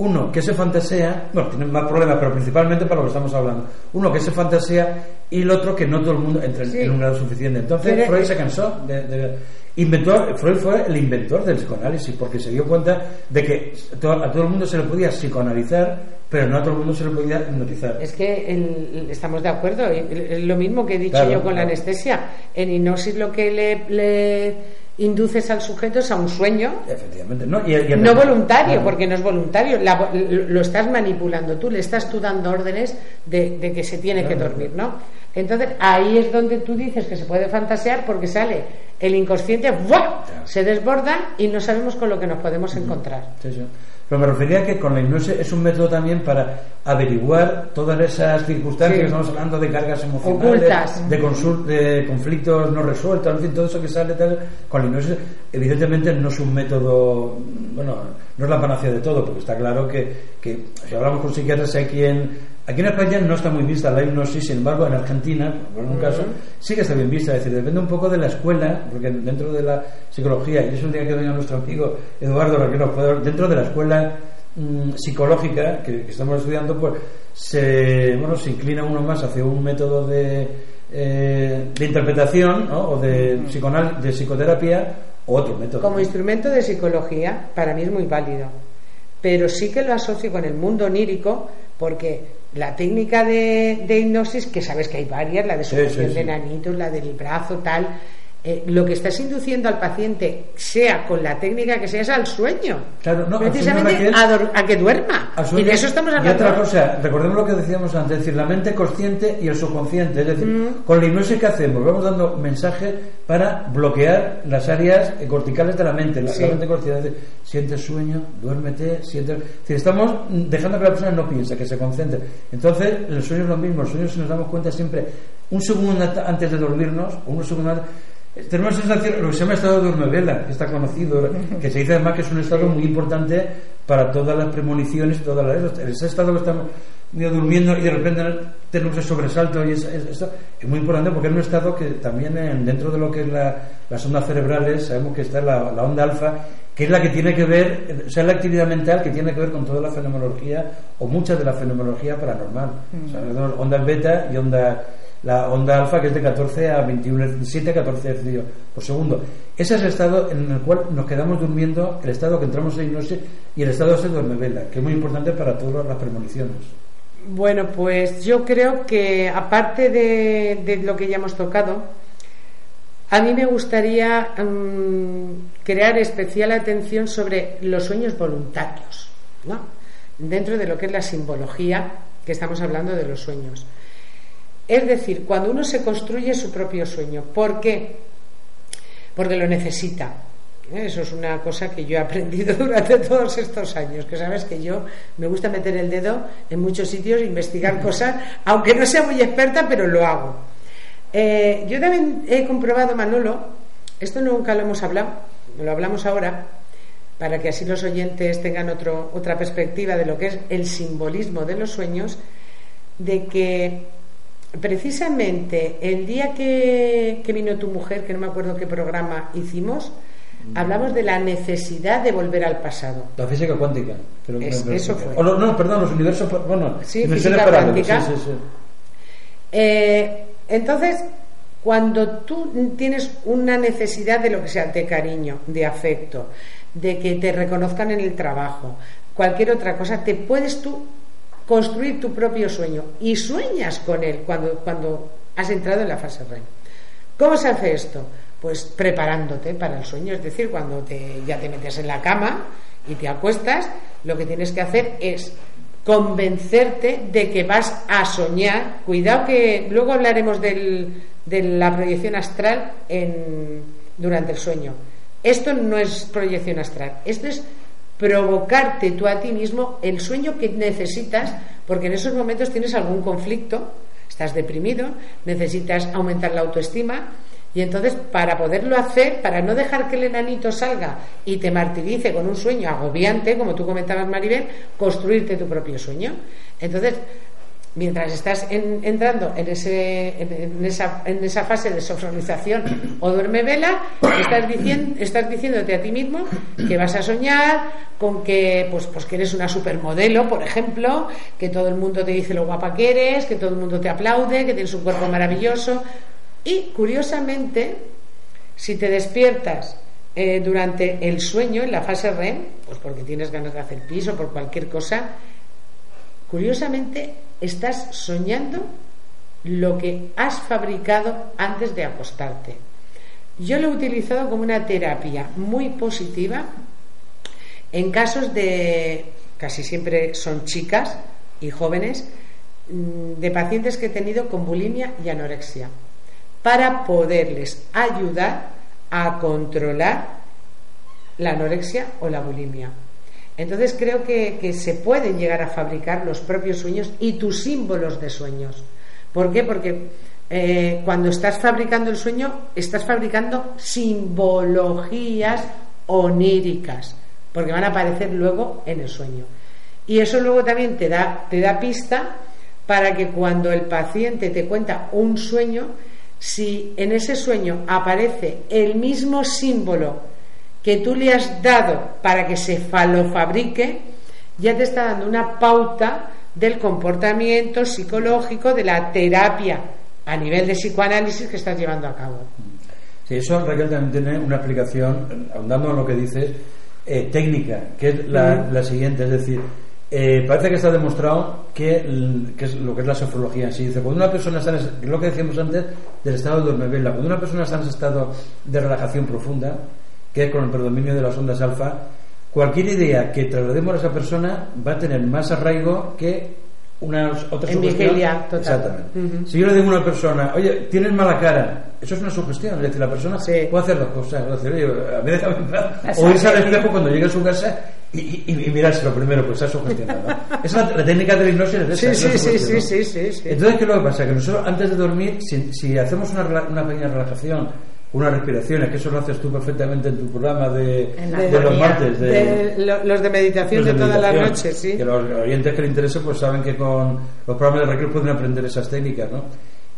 uno que se fantasea, bueno, tiene más problemas, pero principalmente para lo que estamos hablando. Uno que se fantasea y el otro que no todo el mundo entra en un grado suficiente. Entonces Freud se cansó de, inventó, Freud fue el inventor del psicoanálisis porque se dio cuenta de que a todo el mundo se le podía psicoanalizar, pero no a todo el mundo se le podía hipnotizar. Es que estamos de acuerdo, lo mismo que he dicho yo con la anestesia. En hipnosis lo que le induces al sujeto a un sueño Efectivamente. no, no voluntario porque no es voluntario lo estás manipulando tú le estás tú dando órdenes de, que se tiene que dormir no entonces ahí es donde tú dices que se puede fantasear porque sale el inconsciente se desborda y no sabemos con lo que nos podemos encontrar. Sí, sí. Pero me refería a que con la hipnosis es un método también para averiguar todas esas circunstancias que estamos hablando de cargas emocionales, de, de, conflictos no resueltos, en fin, todo eso que sale tal. Con la hipnosis, evidentemente, no es un método, bueno, no es la panacea de todo, porque está claro que, que si hablamos con psiquiatras, hay quien Aquí en España no está muy vista la hipnosis, sin embargo, en Argentina, por un caso, sí que está bien vista. Es decir, depende un poco de la escuela, porque dentro de la psicología, y es un día que venga nuestro amigo Eduardo Raquel, dentro de la escuela mm, psicológica que, estamos estudiando, pues se, bueno, se inclina uno más hacia un método de, eh, de interpretación ¿no? o de, psiconal, de psicoterapia o otro método. Como instrumento de psicología, para mí es muy válido. Pero sí que lo asocio con el mundo onírico, porque la técnica de, de, hipnosis, que sabes que hay varias, la de sujeción de nanitos, la del brazo, tal, eh, lo que estás induciendo al paciente, sea con la técnica que sea, es al sueño. Claro, no, precisamente a, que duerma. Y de eso estamos hablando. Y otra cosa, recordemos lo que decíamos antes, es decir, la mente consciente y el subconsciente. Es decir, mm. con la hipnosis que hacemos, vamos dando mensajes para bloquear las áreas corticales de la mente. La, mente consciente siente sueño, duérmete, siente. Es decir, estamos dejando que la persona no piense, que se concentre. Entonces, el sueño es lo mismo. El sueño, si nos damos cuenta, siempre un segundo antes de dormirnos, o un segundo antes tenemos la sensación, lo que se llama estado de dormevela, que está conocido, que se dice además que es un estado muy importante para todas las premoniciones todas las. Ese estado que estamos durmiendo y de repente tenemos ese sobresalto y es, es, muy importante porque es un estado que también dentro de lo que es las ondas cerebrales sabemos que está la, onda alfa que es la que tiene que ver, o sea, la actividad mental que tiene que ver con toda la fenomenología o mucha de la fenomenología paranormal. O sea, ondas beta y ondas la onda alfa que es de 14 a 21, 7 a 14 Hz por segundo. Ese es el estado en el cual nos quedamos durmiendo, el estado que entramos en hipnosis y el estado de dormevela, que es muy importante para todas las premoniciones. Bueno, pues yo creo que aparte de, lo que ya hemos tocado, a mí me gustaría mm, crear especial atención sobre los sueños voluntarios, ¿no? dentro de lo que es la simbología que estamos hablando de los sueños. Es decir, cuando uno se construye su propio sueño. ¿Por qué? Porque lo necesita. ¿Eh? Eso es una cosa que yo he aprendido durante todos estos años, que sabes que yo me gusta meter el dedo en muchos sitios, investigar cosas, aunque no sea muy experta, pero lo hago. Eh, yo también he comprobado, Manolo, esto nunca lo hemos hablado, lo hablamos ahora, para que así los oyentes tengan otro, otra perspectiva de lo que es el simbolismo de los sueños, de que precisamente el día que, vino tu mujer, que no me acuerdo qué programa hicimos, hablamos de la necesidad de volver al pasado. La física cuántica. eso fue. No, perdón, los universos. Bueno, sí, física cuántica. Eh, entonces, cuando tú tienes una necesidad de lo que sea, de cariño, de afecto, de que te reconozcan en el trabajo, cualquier otra cosa, te puedes tú construir tu propio sueño y sueñas con él cuando, cuando has entrado en la fase REM. ¿Cómo se hace esto? Pues preparándote para el sueño, es decir, cuando te, ya te metes en la cama y te acuestas, lo que tienes que hacer es convencerte de que vas a soñar. Cuidado que luego hablaremos del, de la proyección astral en, durante el sueño. Esto no es proyección astral, esto es provocarte tú a ti mismo el sueño que necesitas, porque en esos momentos tienes algún conflicto, estás deprimido, necesitas aumentar la autoestima y entonces para poderlo hacer, para no dejar que el enanito salga y te martirice con un sueño agobiante, como tú comentabas Maribel, construirte tu propio sueño. Entonces, mientras estás entrando en, ese, en, esa, en esa fase de sofronización o duerme vela, estás, diciendo, estás diciéndote a ti mismo que vas a soñar con que, pues, pues que eres una supermodelo, por ejemplo, que todo el mundo te dice lo guapa que eres, que todo el mundo te aplaude, que tienes un cuerpo maravilloso. Y curiosamente, si te despiertas eh, durante el sueño, en la fase REM, pues porque tienes ganas de hacer piso, por cualquier cosa, curiosamente estás soñando lo que has fabricado antes de acostarte. Yo lo he utilizado como una terapia muy positiva en casos de, casi siempre son chicas y jóvenes, mm, de pacientes que he tenido con bulimia y anorexia, para poderles ayudar a controlar la anorexia o la bulimia. Entonces creo que, se pueden llegar a fabricar los propios sueños y tus símbolos de sueños. ¿Por qué? Porque eh, cuando estás fabricando el sueño, estás fabricando simbologías oníricas, porque van a aparecer luego en el sueño. Y eso luego también te da, te da pista para que cuando el paciente te cuenta un sueño, si en ese sueño aparece el mismo símbolo que tú le has dado para que se lo fabrique, ya te está dando una pauta del comportamiento psicológico, de la terapia a nivel de psicoanálisis que estás llevando a cabo. Sí, eso Raquel también tiene una aplicación, ahondando en lo que dices, eh, técnica, que es la, siguiente, es decir, eh, parece que está demostrado que, es lo que es la sofrología en sí. Dice, cuando una persona está en lo que decíamos antes del estado de dormivela, cuando una persona está en ese estado de relajación profunda, que con el predominio de las ondas alfa, cualquier idea que traslademos a esa persona va a tener más arraigo que unas otras en vigilia total. Exactamente. Si yo le digo a una persona, oye, tienes mala cara, eso es una sugestión. Es decir, la persona puede hacer dos cosas. Decir, oye, a mí déjame O irse al espejo cuando llegue a su casa y, y, y mirarse lo primero, pues está sugestionado. esa es la, técnica de la hipnosis. Es esa, sí, sí, sí, sí, sí, sí, Entonces, ¿qué es lo que pasa? Que nosotros antes de dormir, si, si hacemos una, una pequeña relajación unas respiraciones, que eso lo haces tú perfectamente en tu programa de, los martes. De, los de meditación de, todas las noches, sí. Que los oyentes que les interese pues saben que con los programas de recreo pueden aprender esas técnicas, ¿no?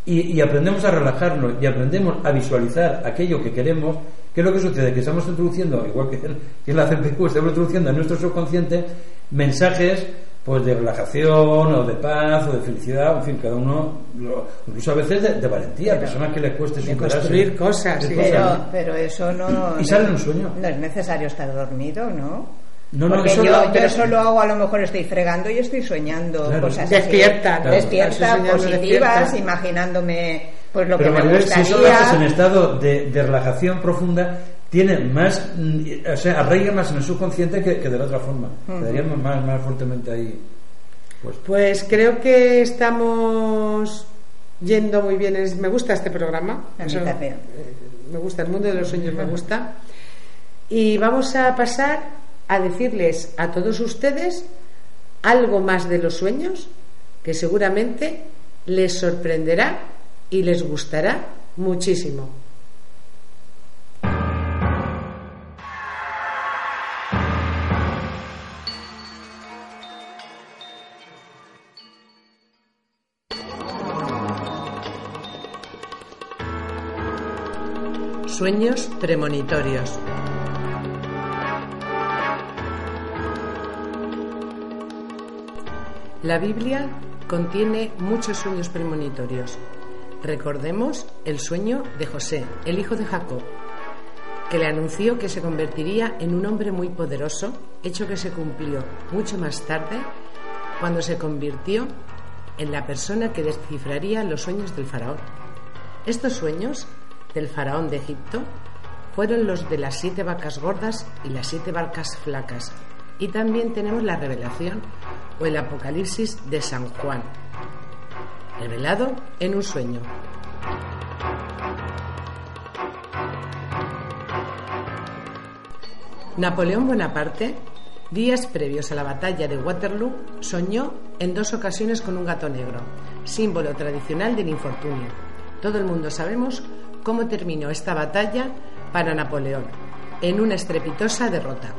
Y, aprendemos a relajarnos y aprendemos a visualizar aquello que queremos. ¿Qué es lo que sucede? Que estamos introduciendo, igual que en la CPQ, estamos introduciendo en nuestro subconsciente mensajes pues de relajación o de paz o de felicidad, en fin, cada uno, incluso a veces de, valentía, personas que les cueste de construir cosas, pero, pero eso no... Y sale un sueño. No es necesario estar dormido, ¿no? No, no, Porque yo, yo solo hago, a lo mejor estoy fregando y estoy soñando cosas despierta, despierta, positivas, imaginándome pues lo que me gustaría. Si eso lo haces en estado de, de relajación profunda, tiene más, mm, o sea, arraiga más en el subconsciente que, de la otra forma. Quedaríamos más, más fuertemente ahí. Pues. pues creo que estamos yendo muy bien. Me gusta este programa. Eh, me gusta, el mundo de los sueños me gusta. Y vamos a pasar a decirles a todos ustedes algo más de los sueños que seguramente les sorprenderá y les gustará muchísimo. Sueños premonitorios. La Biblia contiene muchos sueños premonitorios. Recordemos el sueño de José, el hijo de Jacob, que le anunció que se convertiría en un hombre muy poderoso, hecho que se cumplió mucho más tarde cuando se convirtió en la persona que descifraría los sueños del faraón. Estos sueños del faraón de Egipto fueron los de las siete vacas gordas y las siete vacas flacas. Y también tenemos la revelación o el apocalipsis de San Juan, revelado en un sueño. Napoleón Bonaparte, días previos a la batalla de Waterloo, soñó en dos ocasiones con un gato negro, símbolo tradicional del infortunio. Todo el mundo sabemos cómo terminó esta batalla para Napoleón, en una estrepitosa derrota.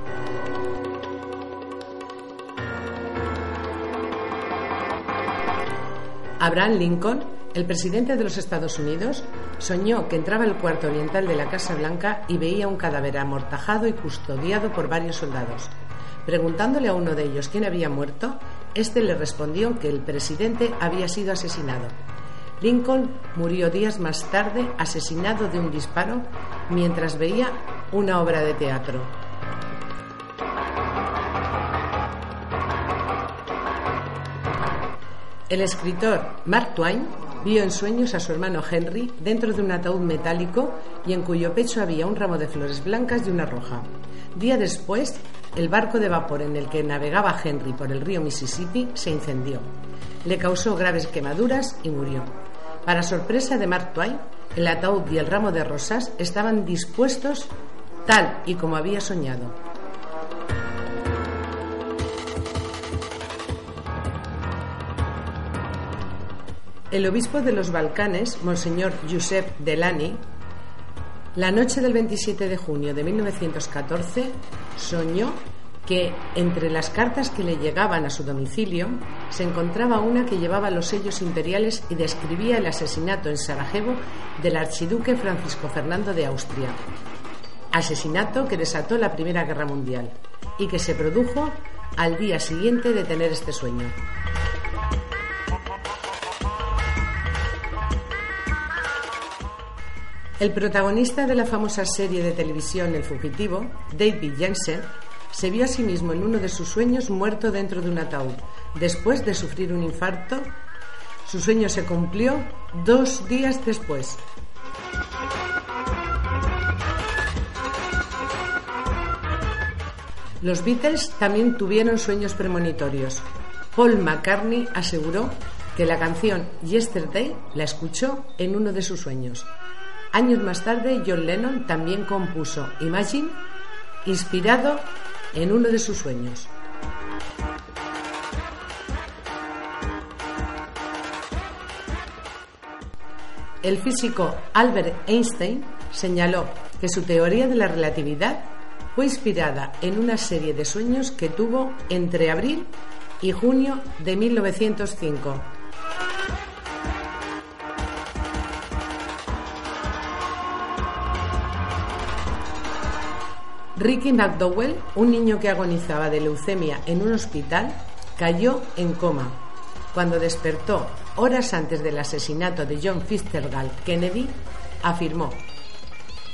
Abraham Lincoln, el presidente de los Estados Unidos, soñó que entraba al cuarto oriental de la Casa Blanca y veía un cadáver amortajado y custodiado por varios soldados. Preguntándole a uno de ellos quién había muerto, este le respondió que el presidente había sido asesinado. Lincoln murió días más tarde asesinado de un disparo mientras veía una obra de teatro. El escritor Mark Twain vio en sueños a su hermano Henry dentro de un ataúd metálico y en cuyo pecho había un ramo de flores blancas y una roja. Día después, el barco de vapor en el que navegaba Henry por el río Mississippi se incendió. Le causó graves quemaduras y murió. Para sorpresa de Mark Twain, el ataúd y el ramo de rosas estaban dispuestos tal y como había soñado. El obispo de los Balcanes, Monseñor Josep Delany, la noche del 27 de junio de 1914 soñó que entre las cartas que le llegaban a su domicilio se encontraba una que llevaba los sellos imperiales y describía el asesinato en Sarajevo del archiduque Francisco Fernando de Austria. Asesinato que desató la Primera Guerra Mundial y que se produjo al día siguiente de tener este sueño. El protagonista de la famosa serie de televisión El Fugitivo, David Jensen, se vio a sí mismo en uno de sus sueños muerto dentro de un ataúd. Después de sufrir un infarto, su sueño se cumplió dos días después. Los Beatles también tuvieron sueños premonitorios. Paul McCartney aseguró que la canción Yesterday la escuchó en uno de sus sueños. Años más tarde, John Lennon también compuso Imagine, inspirado en uno de sus sueños. El físico Albert Einstein señaló que su teoría de la relatividad fue inspirada en una serie de sueños que tuvo entre abril y junio de 1905. Ricky McDowell, un niño que agonizaba de leucemia en un hospital, cayó en coma. Cuando despertó horas antes del asesinato de John Fitzgerald Kennedy, afirmó,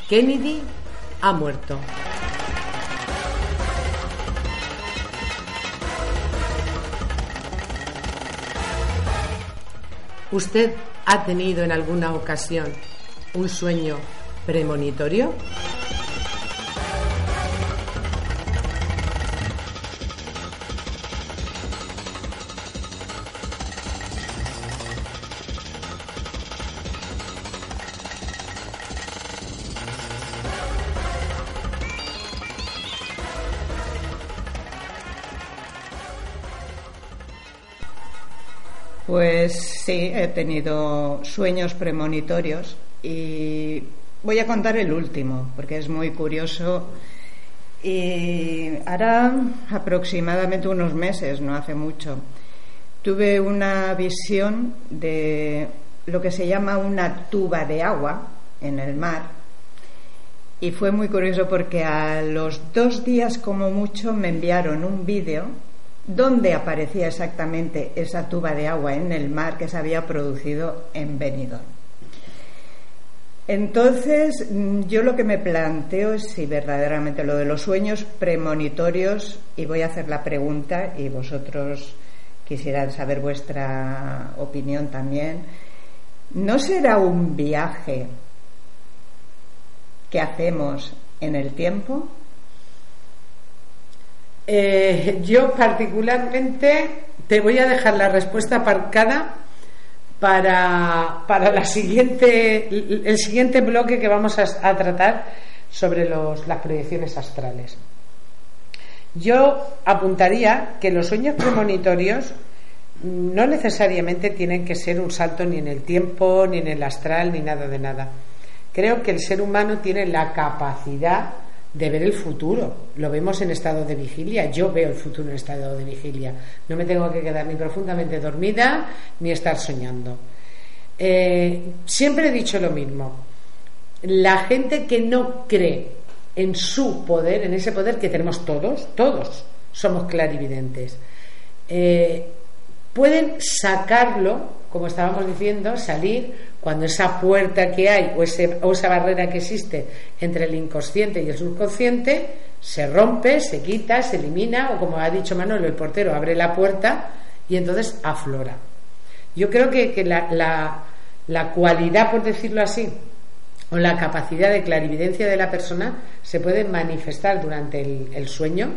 Kennedy ha muerto. ¿Usted ha tenido en alguna ocasión un sueño premonitorio? Sí, he tenido sueños premonitorios y voy a contar el último porque es muy curioso. Y hará aproximadamente unos meses, no hace mucho, tuve una visión de lo que se llama una tuba de agua en el mar. Y fue muy curioso porque a los dos días como mucho me enviaron un vídeo dónde aparecía exactamente esa tuba de agua en el mar que se había producido en Benidorm. Entonces, mm, yo lo que me planteo es si verdaderamente lo de los sueños premonitorios, y voy a hacer la pregunta y vosotros quisieran saber vuestra opinión también, ¿no será un viaje que hacemos en el tiempo? Eh, yo particularmente te voy a dejar la respuesta aparcada para, para la siguiente, el siguiente bloque que vamos a, tratar sobre los, las proyecciones astrales. Yo apuntaría que los sueños premonitorios no necesariamente tienen que ser un salto ni en el tiempo, ni en el astral, ni nada de nada. Creo que el ser humano tiene la capacidad de ver el futuro. Lo vemos en estado de vigilia. Yo veo el futuro en estado de vigilia. No me tengo que quedar ni profundamente dormida ni estar soñando. Eh, siempre he dicho lo mismo. La gente que no cree en su poder, en ese poder que tenemos todos, todos somos clarividentes, eh, pueden sacarlo, como estábamos diciendo, salir cuando esa puerta que hay o, esa barrera que existe entre el inconsciente y el subconsciente se rompe, se quita, se elimina, o como ha dicho Manuel, el portero abre la puerta y entonces aflora. Yo creo que, la, cualidad, por decirlo así, o la capacidad de clarividencia de la persona se puede manifestar durante el, sueño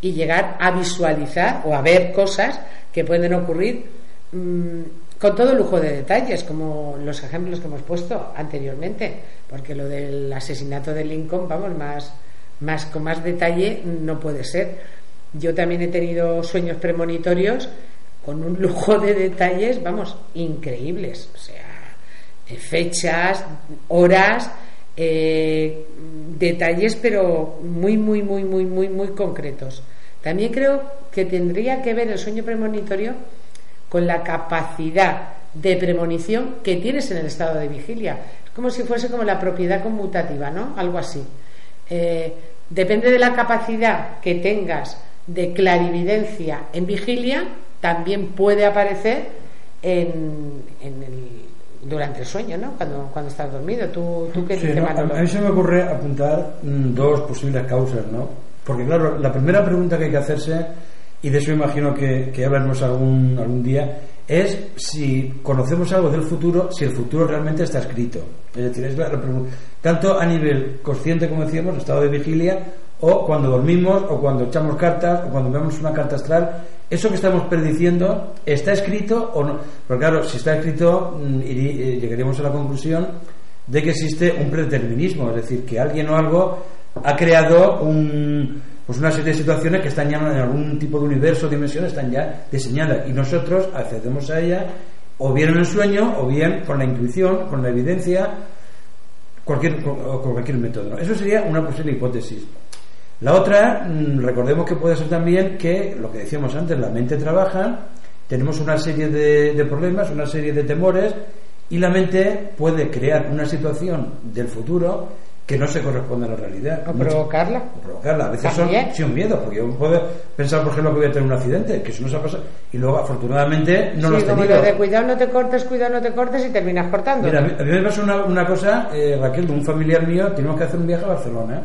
y llegar a visualizar o a ver cosas que pueden ocurrir mm, con todo lujo de detalles, como los ejemplos que hemos puesto anteriormente, porque lo del asesinato de Lincoln, vamos, más, más con más detalle no puede ser. Yo también he tenido sueños premonitorios con un lujo de detalles, vamos, increíbles, o sea, fechas, horas, eh, detalles, pero muy, muy, muy, muy, muy, muy concretos. También creo que tendría que ver el sueño premonitorio con la capacidad de premonición que tienes en el estado de vigilia. Es como si fuese como la propiedad conmutativa, ¿no? Algo así. Eh, depende de la capacidad que tengas de clarividencia en vigilia, también puede aparecer en, durante el sueño, ¿no? Cuando, cuando estás dormido. ¿Tú, tú qué dices, a, mí se me ocurre apuntar mm, dos posibles causas, ¿no? Porque, claro, la primera pregunta que hay que hacerse y de eso imagino que, que hablarnos algún, algún día, es si conocemos algo del futuro, si el futuro realmente está escrito. Es decir, es la, tanto a nivel consciente, como decíamos, estado de vigilia, o cuando dormimos, o cuando echamos cartas, o cuando vemos una carta astral, eso que estamos prediciendo, ¿está escrito o no? Porque claro, si está escrito, mm, eh, llegaríamos a la conclusión de que existe un predeterminismo, es decir, que alguien o algo ha creado un, pues una serie de situaciones que están ya en algún tipo de universo, dimensión, están ya diseñadas y nosotros accedemos a ella o bien en el sueño o bien con la intuición, con la evidencia, cualquier, con cualquier método. Eso sería una posible hipótesis. La otra, mm, recordemos que puede ser también que, lo que decíamos antes, la mente trabaja, tenemos una serie de problemas, una serie de temores, y la mente puede crear una situación del futuro que no se corresponde a la realidad. O provocarla. O provocarla. A veces son sin miedo, porque yo puedo pensar, por ejemplo, que voy a tener un accidente, que eso no se ha pasado, y luego afortunadamente no lo has tenido. Lo de cuidado no te cortes, cuidado no te cortes y terminas cortando. Mira, a mí, me pasó una, una cosa, eh, Raquel, de un familiar mío, teníamos que hacer un viaje a Barcelona,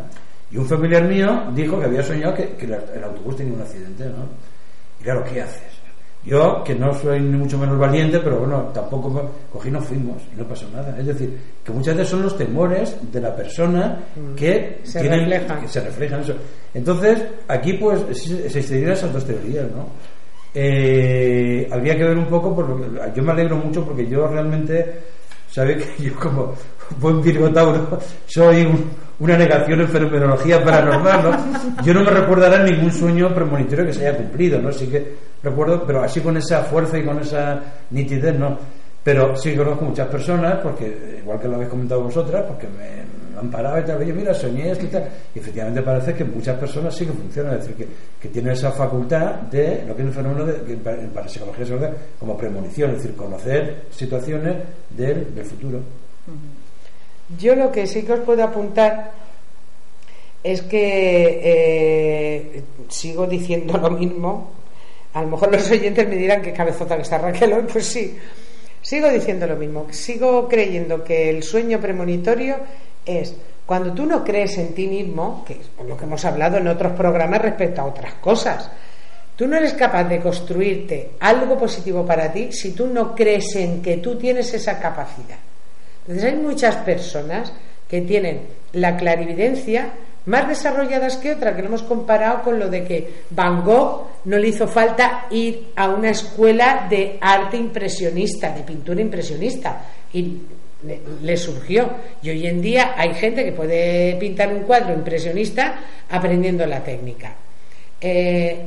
y un familiar mío dijo que había soñado que, que el autobús tenía un accidente, ¿no? Y claro, ¿qué haces? Yo, que no soy ni mucho menos valiente, pero bueno, tampoco cogí, no fuimos y no pasó nada. Es decir, que muchas veces son los temores de la persona mm. que se reflejan. Que se reflejan eso. Entonces, aquí pues existirían esas dos teorías, ¿no? Eh, habría que ver un poco, porque yo me alegro mucho porque yo realmente, sabe que yo como buen Virgo Tauro soy una negación en fenomenología paranormal, ¿no? Yo no me recordará ningún sueño premonitorio que se haya cumplido, ¿no? Sí que recuerdo, pero así con esa fuerza y con esa nitidez, no. Pero sí conozco muchas personas, porque igual que lo habéis comentado vosotras, porque me, han parado y tal, oye, mira, soñé esto y tal. Y efectivamente parece que muchas personas sí que funcionan, es decir, que, que tienen esa facultad de lo que es el fenómeno de, que para psicología se como premonición, es decir, conocer situaciones del, futuro. Yo lo que sí que os puedo apuntar es que eh, sigo diciendo lo mismo. A lo mejor los oyentes me dirán que cabezota que está Raquel pues sí. Sigo diciendo lo mismo. Sigo creyendo que el sueño premonitorio es cuando tú no crees en ti mismo, que es lo que hemos hablado en otros programas respecto a otras cosas. Tú no eres capaz de construirte algo positivo para ti si tú no crees en que tú tienes esa capacidad. Entonces hay muchas personas que tienen la clarividencia más desarrolladas que otra, que lo hemos comparado con lo de que Van Gogh no le hizo falta ir a una escuela de arte impresionista, de pintura impresionista, y le, surgió. Y hoy en día hay gente que puede pintar un cuadro impresionista aprendiendo la técnica. Eh,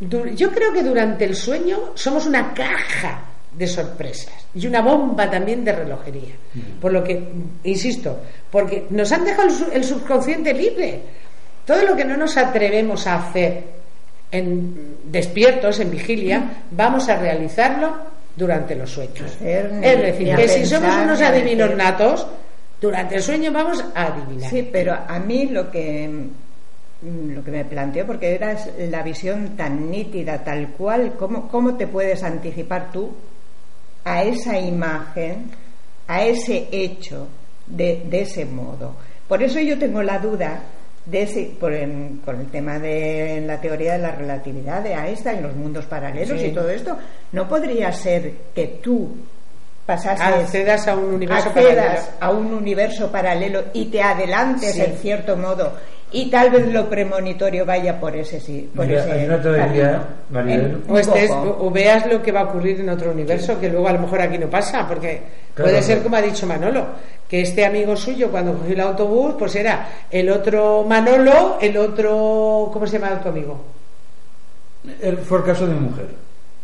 yo creo que durante el sueño somos una caja de sorpresas y una bomba también de relojería. Por lo que, insisto, porque nos han dejado el subconsciente libre. Todo lo que no nos atrevemos a hacer en despiertos, en vigilia, vamos a realizarlo durante los sueños. es decir, que si somos unos adivinos natos, durante el sueño vamos a adivinar. Sí, pero a mí lo que Mm, lo que me planteo, porque era la visión tan nítida, tal cual, ¿cómo, cómo te puedes anticipar tú a esa imagen, a ese hecho, de, de ese modo? Por eso yo tengo la duda de ese, por con el tema de la teoría de la relatividad de Einstein, los mundos paralelos y todo esto, ¿no podría ser que tú pasases accedas a un universo paralelo. a un universo paralelo y te adelantes en cierto modo y tal vez lo premonitorio vaya por ese sí por ese hay una teoría o, estés, o, veas lo que va a ocurrir en otro universo que luego a lo mejor aquí no pasa porque puede ser como ha dicho Manolo que este amigo suyo cuando cogió el autobús pues era el otro Manolo el otro ¿cómo se llama tu amigo? El, fue el caso de mi mujer.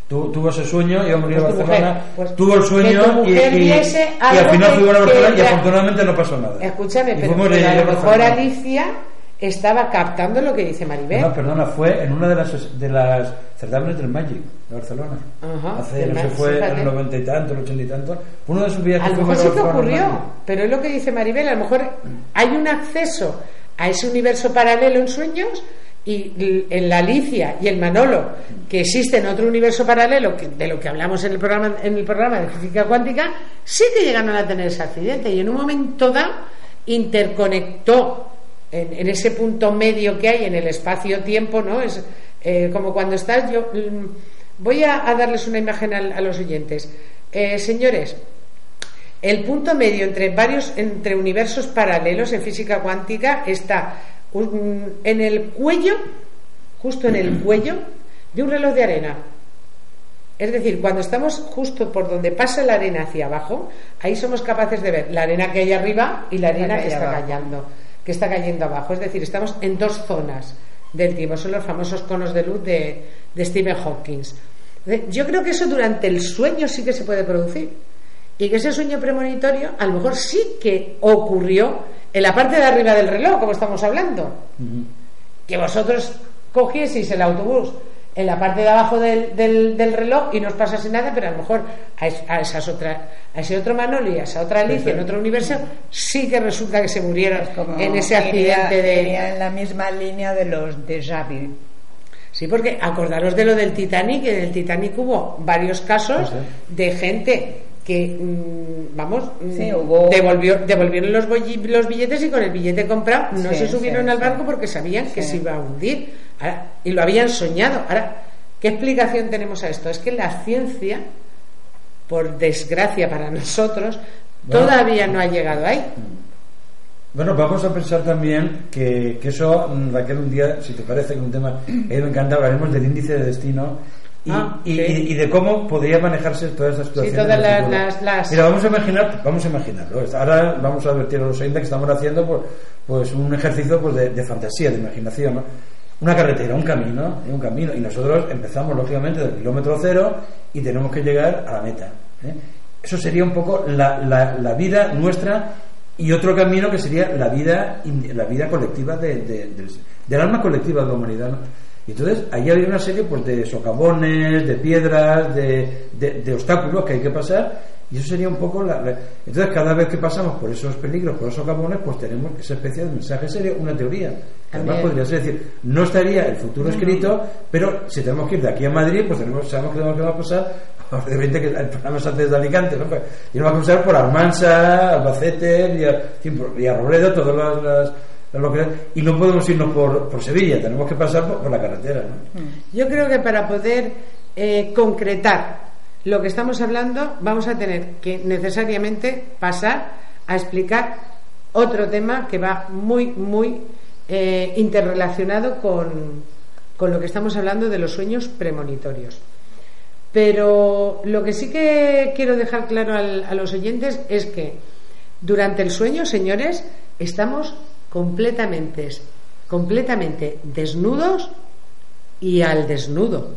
Tuvo ese sueño, iba a morir pues Barcelona, pues tuvo el sueño y, y, al final fue a Barcelona y afortunadamente no pasó nada. Escúchame, pero, a lo mejor Alicia estaba captando lo que dice Maribel. No, perdona, fue en una de las, de las certámenes del Magic de Barcelona. Hace, no sé, fue en el noventa y tanto, el ochenta y tanto. Uno de sus viajes a lo mejor sí que ocurrió, pero es lo que dice Maribel, a lo mejor hay un acceso a ese universo paralelo en sueños y en la Alicia y el Manolo que existe en otro universo paralelo que de lo que hablamos en el programa en el programa de física cuántica sí que llegaron a tener ese accidente y en un momento dado interconectó en, ese punto medio que hay en el espacio-tiempo, ¿no? Es eh, como cuando estás, yo mm, voy a, darles una imagen a, los oyentes. Eh, señores, el punto medio entre varios, entre universos paralelos en física cuántica está en el cuello, justo en el cuello, de un reloj de arena. Es decir, cuando estamos justo por donde pasa la arena hacia abajo, ahí somos capaces de ver la arena que hay arriba y la arena que está cayendo que está cayendo abajo. Es decir, estamos en dos zonas del tiempo. Son los famosos conos de luz de, Stephen Hawking. Yo creo que eso durante el sueño sí que se puede producir. Y que ese sueño premonitorio a lo mejor sí que ocurrió en la parte de arriba del reloj, como estamos hablando. Que vosotros cogieseis el autobús en la parte de abajo del, del, reloj y no os pasase nada, pero a lo mejor a, esas otras, a ese otro Manolo y a esa otra Alicia en otro universo sí que resulta que se murieron en ese accidente de en la misma línea de los de vu. Sí, porque acordaros de lo del Titanic, que en el Titanic hubo varios casos de gente que mm, vamos mm, devolvió, devolvieron los, los billetes y con el billete comprado no se subieron al barco porque sabían que se iba a hundir y lo habían soñado. Ahora, ¿qué explicación tenemos a esto? Es que la ciencia, por desgracia para nosotros, todavía no ha llegado ahí. Bueno, vamos a pensar también que, que eso, mm, Raquel, un día, si te parece que un tema que me encanta, hablaremos del índice de destino y, ah, y, de cómo podría manejarse todas esas situaciones. Sí, todas las, Mira, vamos a imaginar, vamos a imaginarlo. Ahora vamos a advertir a los oyentes que estamos haciendo pues, pues un ejercicio pues, de, de fantasía, de imaginación. ¿no? una carretera, un camino, un camino, y nosotros empezamos lógicamente del kilómetro cero y tenemos que llegar a la meta. ¿eh? Eso sería un poco la, la, vida nuestra y otro camino que sería la vida, la vida colectiva de, del, alma colectiva de la humanidad. Y entonces ahí había una serie pues, de socavones, de piedras, de, de obstáculos que hay que pasar y eso sería un poco la, Entonces, cada vez que pasamos por esos peligros, por esos capones, pues tenemos esa especie de mensaje. Sería una teoría. Además, podría ser decir, no estaría el futuro escrito, pero si tenemos que ir de aquí a Madrid, pues tenemos, sabemos que tenemos que va a pasar. Obviamente que el programa es antes de Alicante, ¿no? Pues, y nos va a pasar por Almansa, Albacete y a, y a Robledo, todas las, y no podemos irnos por, por Sevilla, tenemos que pasar por, la carretera. ¿no? Yo creo que para poder eh, concretar lo que estamos hablando, vamos a tener que necesariamente pasar a explicar otro tema que va muy, muy eh, interrelacionado con, con lo que estamos hablando de los sueños premonitorios. Pero lo que sí que quiero dejar claro a los oyentes es que durante el sueño, señores, estamos completamente, completamente desnudos y al desnudo.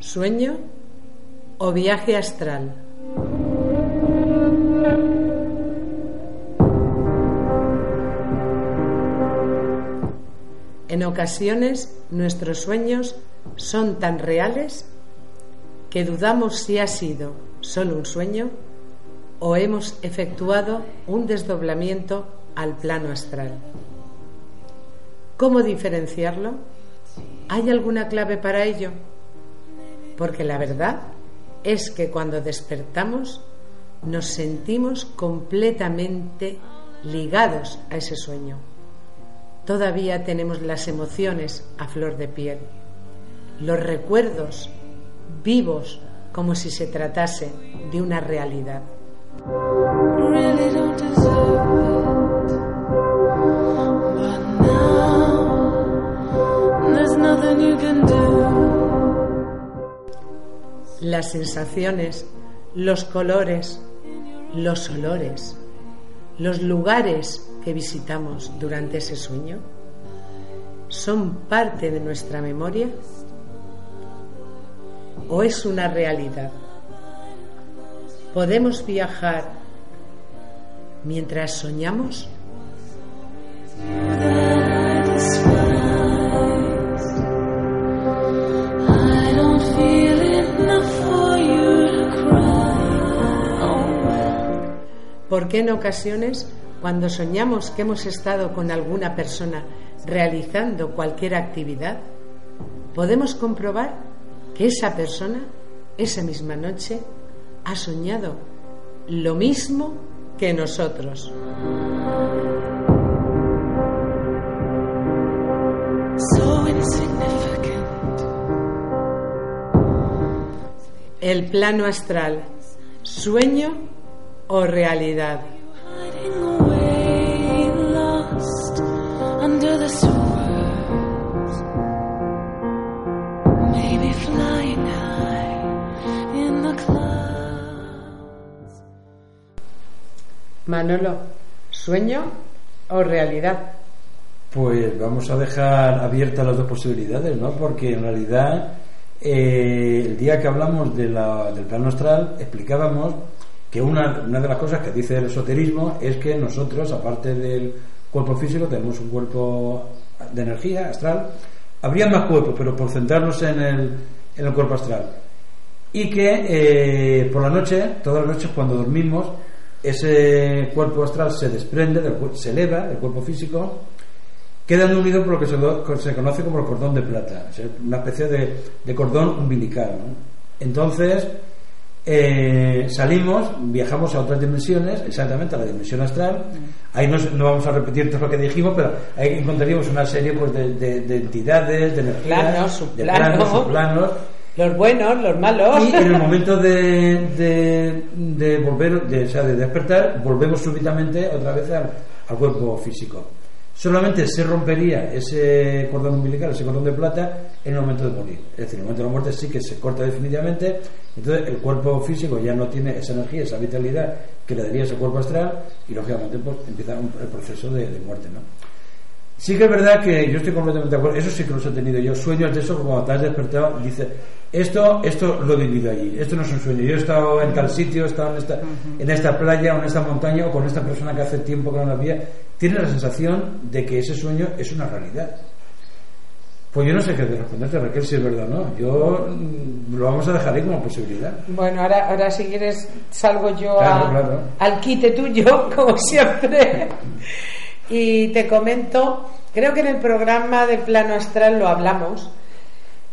Sueño o viaje astral. En ocasiones nuestros sueños son tan reales que dudamos si ha sido solo un sueño o hemos efectuado un desdoblamiento al plano astral. ¿Cómo diferenciarlo? ¿Hay alguna clave para ello? Porque la verdad es que cuando despertamos nos sentimos completamente ligados a ese sueño todavía tenemos las emociones a flor de piel, los recuerdos vivos como si se tratase de una realidad. Las sensaciones, los colores, los olores, los lugares que visitamos durante ese sueño son parte de nuestra memoria o es una realidad? ¿Podemos viajar mientras soñamos? ¿Por qué en ocasiones cuando soñamos que hemos estado con alguna persona realizando cualquier actividad, podemos comprobar que esa persona, esa misma noche, ha soñado lo mismo que nosotros. El plano astral, sueño o realidad. Manolo, ¿sueño o realidad? Pues vamos a dejar abiertas las dos posibilidades, ¿no? Porque en realidad eh, el día que hablamos de del plano astral explicábamos que una, una de las cosas que dice el esoterismo es que nosotros, aparte del cuerpo físico, tenemos un cuerpo de energía astral. Habría más cuerpos, pero por centrarnos en el, en el cuerpo astral. Y que eh, por la noche, todas las noches cuando dormimos, ese cuerpo astral se desprende, se eleva, el cuerpo físico, quedando unido por lo que se, conoce como el cordón de plata, una especie de, cordón umbilical. Entonces, eh, salimos, viajamos a otras dimensiones, exactamente a la dimensión astral. Ahí no, vamos a repetir todo lo que dijimos, pero ahí encontraríamos una serie pues, de, entidades, de energías, de planos, subplanos los buenos, los malos. Y en el momento de, de, volver, de, o sea, de despertar, volvemos súbitamente otra vez al, cuerpo físico. Solamente se rompería ese cordón umbilical, ese cordón de plata, en el momento de morir. Es decir, en el momento de la muerte sí que se corta definitivamente, entonces el cuerpo físico ya no tiene esa energía, esa vitalidad que le daría ese cuerpo astral, y lógicamente pues, empieza el proceso de, de muerte. ¿no? Sí que es verdad que yo estoy completamente de acuerdo, eso sí que los he tenido yo, sueños de eso, como te has despertado, dice, esto, esto lo he vivido allí, esto no es un sueño, yo he estado en tal sitio, he estado en esta, en esta playa o en esta montaña o con esta persona que hace tiempo que no la veía, tiene la sensación de que ese sueño es una realidad. Pues yo no sé qué responderte, Raquel, si es verdad o no. Yo mm, lo vamos a dejar ahí como posibilidad. Bueno, ahora, ahora si quieres salgo yo al quite tuyo, como siempre. y te comento, creo que en el programa de plano astral lo hablamos,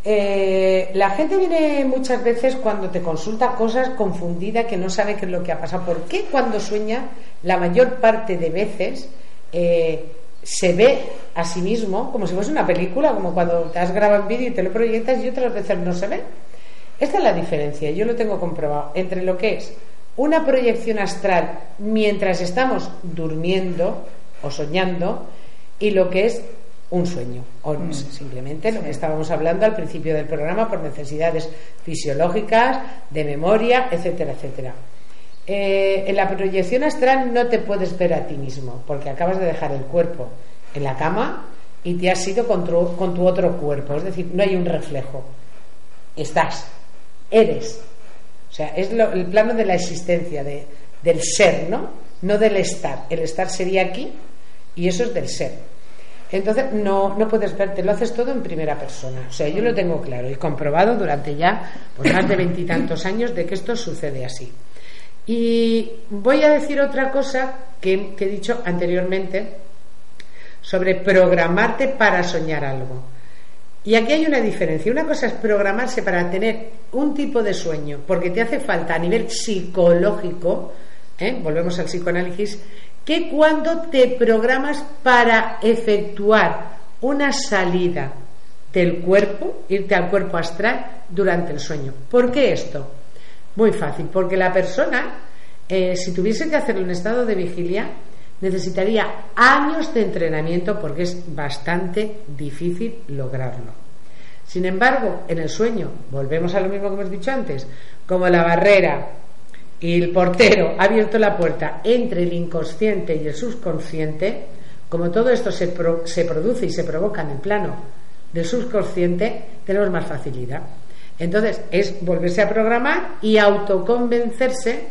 eh, la gente viene muchas veces cuando te consulta cosas confundida, que no sabe qué es lo que ha pasado. ¿Por qué cuando sueña, la mayor parte de veces eh, se ve a sí mismo como si fuese una película, como cuando te has grabado en vídeo y te lo proyectas y otras veces no se ve? Esta es la diferencia, yo lo tengo comprobado, entre lo que es una proyección astral mientras estamos durmiendo o soñando y lo que es un sueño o mm. simplemente lo que estábamos hablando al principio del programa por necesidades fisiológicas, de memoria, etcétera, etcétera. Eh, en la proyección astral no te puedes ver a ti mismo porque acabas de dejar el cuerpo en la cama y te has ido con tu, con tu otro cuerpo, es decir, no hay un reflejo, estás, eres, o sea, es el plano de la existencia, de, del ser, ¿no? No del estar. El estar sería aquí y eso es del ser. Entonces, no, no puedes verte, lo haces todo en primera persona. O sea, yo lo tengo claro y comprobado durante ya pues, más de veintitantos años de que esto sucede así. Y voy a decir otra cosa que, he dicho anteriormente sobre programarte para soñar algo. Y aquí hay una diferencia. Una cosa es programarse para tener un tipo de sueño, porque te hace falta a nivel psicológico, ¿eh? volvemos al psicoanálisis, que cuando te programas para efectuar una salida del cuerpo, irte al cuerpo astral durante el sueño. ¿Por qué esto? Muy fácil, porque la persona, eh, si tuviese que hacerlo en estado de vigilia, necesitaría años de entrenamiento porque es bastante difícil lograrlo. Sin embargo, en el sueño, volvemos a lo mismo que hemos dicho antes, como la barrera y el portero ha abierto la puerta entre el inconsciente y el subconsciente, como todo esto se, se produce y se provoca en el plano del subconsciente, tenemos más facilidad. Entonces, es volverse a programar y autoconvencerse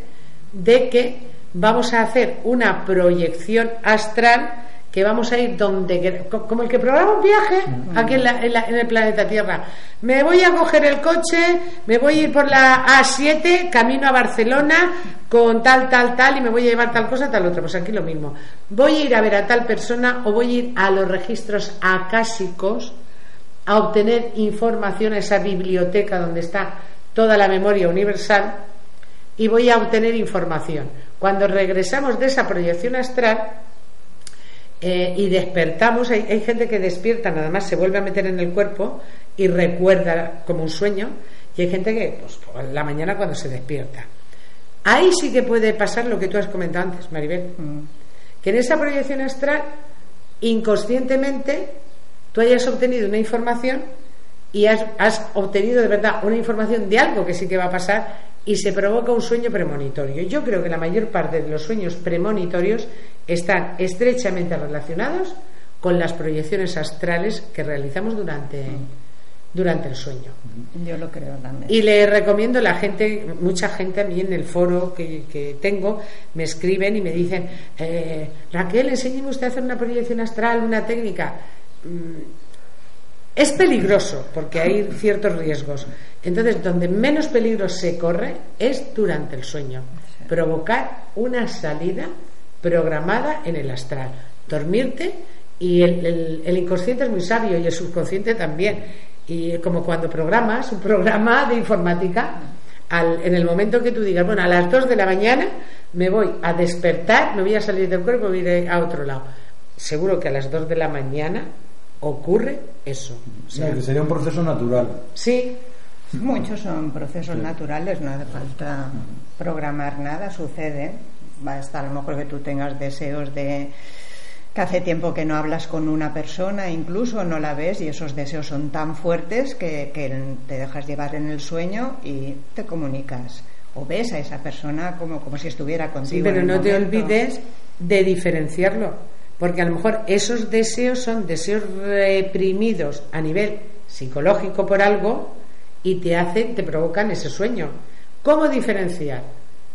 de que vamos a hacer una proyección astral que vamos a ir donde como el que programa un viaje aquí en, el planeta Tierra. Me voy a coger el coche me voy a ir por la A7 camino a Barcelona con tal tal tal y me voy a llevar tal cosa tal otra. Pues aquí lo mismo. Voy a ir a ver a tal persona o voy a ir a los registros acásicos a obtener información a esa biblioteca donde está toda la memoria universal y voy a obtener información cuando regresamos de esa proyección astral eh, y despertamos, hay, gente que despierta, nada más se vuelve a meter en el cuerpo y recuerda como un sueño, y hay gente que, pues, por la mañana cuando se despierta. Ahí sí que puede pasar lo que tú has comentado antes, Maribel, mm. que en esa proyección astral, inconscientemente, tú hayas obtenido una información y has, has obtenido de verdad una información de algo que sí que va a pasar y se provoca un sueño premonitorio. Yo creo que la mayor parte de los sueños premonitorios están estrechamente relacionados con las proyecciones astrales que realizamos durante, durante el sueño. Yo lo creo también. Y le recomiendo a la gente, mucha gente a mí en el foro que, tengo, me escriben y me dicen, eh, Raquel, enséñeme usted a hacer una proyección astral, una técnica. Mm, es peligroso porque hay ciertos riesgos. Entonces, donde menos peligro se corre es durante el sueño. Provocar una salida programada en el astral. Dormirte y el, inconsciente es muy sabio y el subconsciente también. Y como cuando programas un programa de informática, en el momento que tú digas, bueno, a las 2 de la mañana me voy a despertar, me voy a salir del cuerpo y voy a ir a otro lado. Seguro que a las 2 de la mañana ocurre eso. sería un proceso natural. Sí. Muchos son procesos naturales, no hace falta programar nada, sucede. Basta a lo mejor que tú tengas deseos de que hace tiempo que no hablas con una persona, incluso no la ves y esos deseos son tan fuertes que, te dejas llevar en el sueño y te comunicas o ves a esa persona como, como si estuviera contigo. Sí, pero no te olvides de diferenciarlo porque a lo mejor esos deseos son deseos reprimidos a nivel psicológico por algo y te hacen, te provocan ese sueño. ¿Cómo diferenciar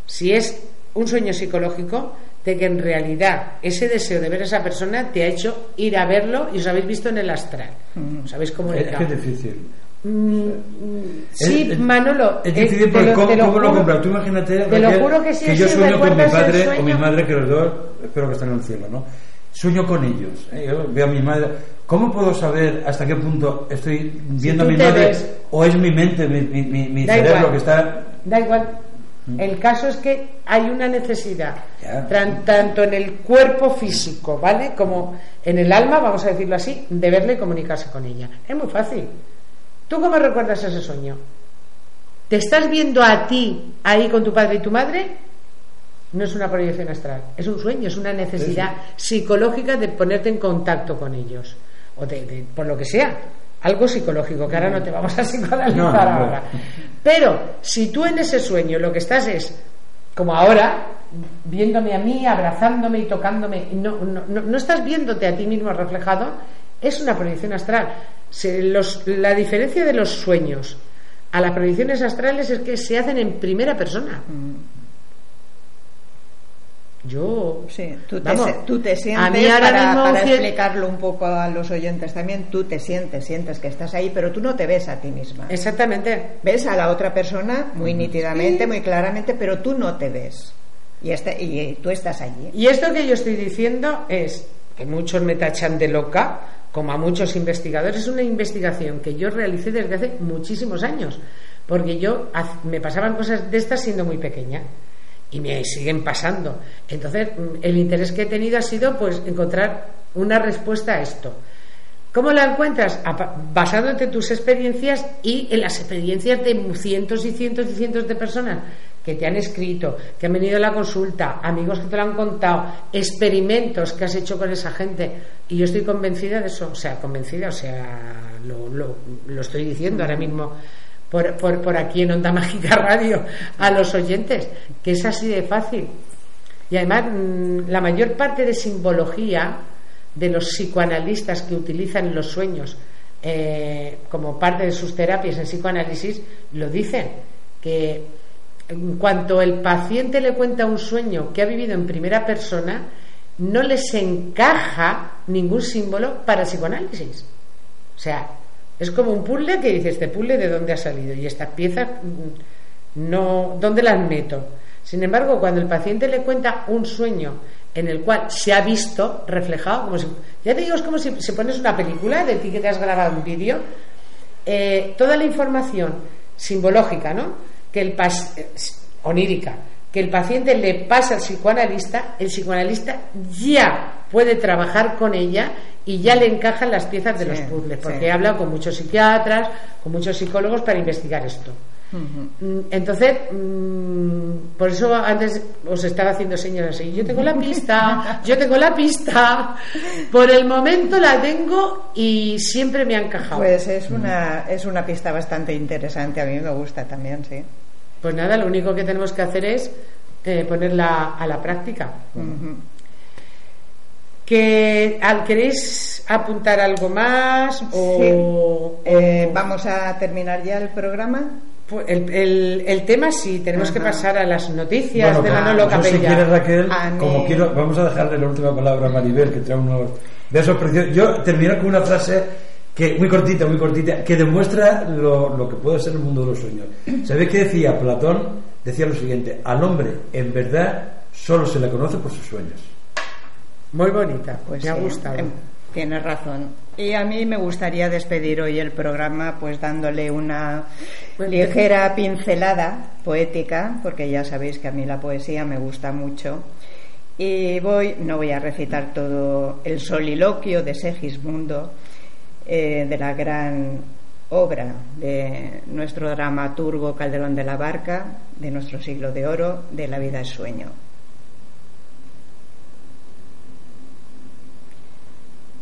si es un sueño psicológico de que en realidad ese deseo de ver a esa persona te ha hecho ir a verlo y os habéis visto en el astral? Mm. ¿Sabéis cómo es? Es difícil. Mm, sí, Manolo. Es difícil porque ¿cómo, lo, lo compras? Tú imagínate te lo juro que, sí, yo sueño con mi padre o mi madre, que los dos, espero que estén en el cielo, ¿no? Sueño con ellos. ¿eh? Yo veo a mi madre. ¿Cómo puedo saber hasta qué punto estoy viendo a mi madre o es mi mente, mi, mi, cerebro que está... Da igual. ¿Mm? El caso es que hay una necesidad, tanto en el cuerpo físico, ¿vale? Como en el alma, vamos a decirlo así, de verle y comunicarse con ella. Es muy fácil. ¿Tú cómo recuerdas ese sueño? ¿Te estás viendo a ti ahí con tu padre y tu madre? No es una proyección astral, es un sueño, es una necesidad psicológica de ponerte en contacto con ellos, o de, por lo que sea, algo psicológico, que ahora no te vamos a psicoanalizar ahora. Pero si tú en ese sueño lo que estás es, como ahora, viéndome a mí, abrazándome y tocándome, no, no, no, estás viéndote a ti mismo reflejado, es una proyección astral. la diferencia de los sueños a las proyecciones astrales es que se hacen en primera persona. Mm. Yo. Sí, tú te, tú te sientes, para, explicarlo un poco a los oyentes también, tú te sientes, sientes que estás ahí, pero tú no te ves a ti misma. Exactamente. Ves a la otra persona muy nítidamente, muy claramente, pero tú no te ves. Y, este, y tú estás allí. Y esto que yo estoy diciendo es que muchos me tachan de loca, como a muchos investigadores, es una investigación que yo realicé desde hace muchísimos años, porque yo me pasaban cosas de estas siendo muy pequeña y me siguen pasando. Entonces, mm, el interés que he tenido ha sido pues encontrar una respuesta a esto. ¿Cómo la encuentras? Basándote en tus experiencias y en las experiencias de cientos y cientos y cientos de personas que te han escrito, que han venido a la consulta, amigos que te lo han contado, experimentos que has hecho con esa gente. Y yo estoy convencida de eso, o sea, convencida, o sea, lo, lo estoy diciendo ahora mismo por, por, aquí en Onda Mágica Radio a los oyentes, que es así de fácil. Y además, mm, la mayor parte de simbología de los psicoanalistas que utilizan los sueños eh, como parte de sus terapias en psicoanálisis lo dicen, que en cuanto el paciente le cuenta un sueño que ha vivido en primera persona, no les encaja ningún símbolo para psicoanálisis. O sea, es como un puzzle que dice, este puzzle de dónde ha salido y estas piezas mm, no, ¿dónde las meto? Sin embargo, cuando el paciente le cuenta un sueño en el cual se ha visto reflejado, como si, ya te digo, es como si, pones una película de ti que te has grabado un vídeo, eh, toda la información simbológica, ¿no? Que el onírica, que el paciente le pasa al psicoanalista, el psicoanalista ya puede trabajar con ella y ya le encajan las piezas de los puzzles, porque he hablado con muchos psiquiatras, con muchos psicólogos para investigar esto. Mm, entonces, mm, por eso antes os estaba haciendo señas así. Yo tengo la pista, yo tengo la pista. Por el momento la tengo y siempre me ha encajado. Pues es una, es una pista bastante interesante. A mí me gusta también, sí. Pues nada, lo único que tenemos que hacer es eh, ponerla a la práctica que queréis apuntar algo más o, eh, vamos a terminar ya el programa. Pues el, el, tema sí tenemos que pasar a las noticias de Manolo pues Capella si quieres Raquel como quiero vamos a dejarle la última palabra a Maribel que trae unos versos preciosos. Yo termino con una frase que muy cortita muy cortita que demuestra lo, lo que puede ser el mundo de los sueños. ¿sabéis qué decía Platón? decía lo siguiente al hombre en verdad solo se le conoce por sus sueños muy bonita, pues me ha gustado. Em, tienes razón. Y a mí me gustaría despedir hoy el programa pues dándole una ligera pincelada poética, porque ya sabéis que a mí la poesía me gusta mucho. Y voy, no voy a recitar todo el soliloquio de Segismundo, eh, de la gran obra de nuestro dramaturgo Calderón de la Barca, de nuestro siglo de oro, de La vida es sueño.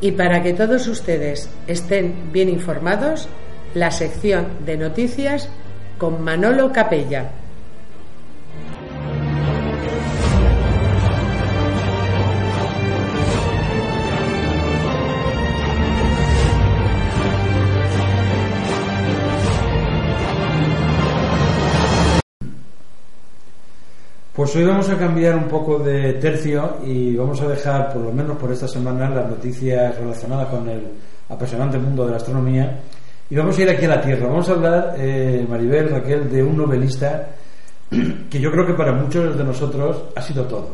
Y para que todos ustedes estén bien informados, la sección de noticias con Manolo Capella. Pues hoy vamos a cambiar un poco de tercio y vamos a dejar, por lo menos por esta semana, las noticias relacionadas con el apasionante mundo de la astronomía y vamos a ir aquí a la Tierra. Vamos a hablar, eh, Maribel, Raquel, de un novelista que yo creo que para muchos de nosotros ha sido todo.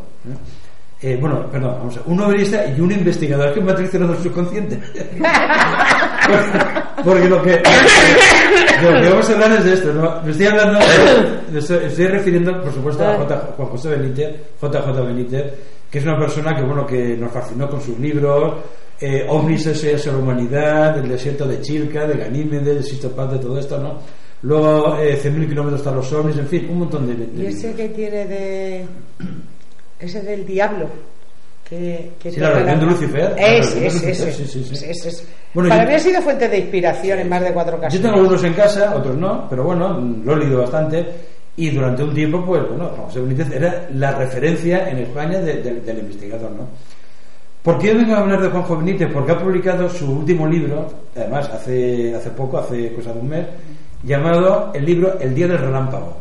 Eh, bueno, perdón, vamos a un novelista y un investigador que me ha traicionado el subconsciente. Porque lo que, lo que vamos a hablar es de esto, ¿no? Me estoy hablando, de, estoy, refiriendo, por supuesto, a Juan José Benítez, JJ Benítez, que es una persona que, bueno, que nos fascinó con sus libros, eh, ovnis S.S. la humanidad, el desierto de Chilca, de Ganímedes, de Sistopaz, de todo esto, ¿no? Luego, eh, 100.000 kilómetros hasta los ovnis, en fin, un montón de. de ¿Y ese que tiene de. ese del diablo? Que, que sí, la relación de Lucifer. Es, es, es, es, bueno, Para mí ha sido fuente de inspiración en más de cuatro casos. Yo tengo algunos en casa, otros no, pero bueno, lo he leído bastante. Y durante un tiempo, pues bueno, José Benítez era la referencia en España del investigador, ¿no? ¿Por qué vengo a hablar de Juanjo Benítez? Porque ha publicado su último libro, además hace, hace poco, hace cosa de un mes, llamado el libro El Día del Relámpago.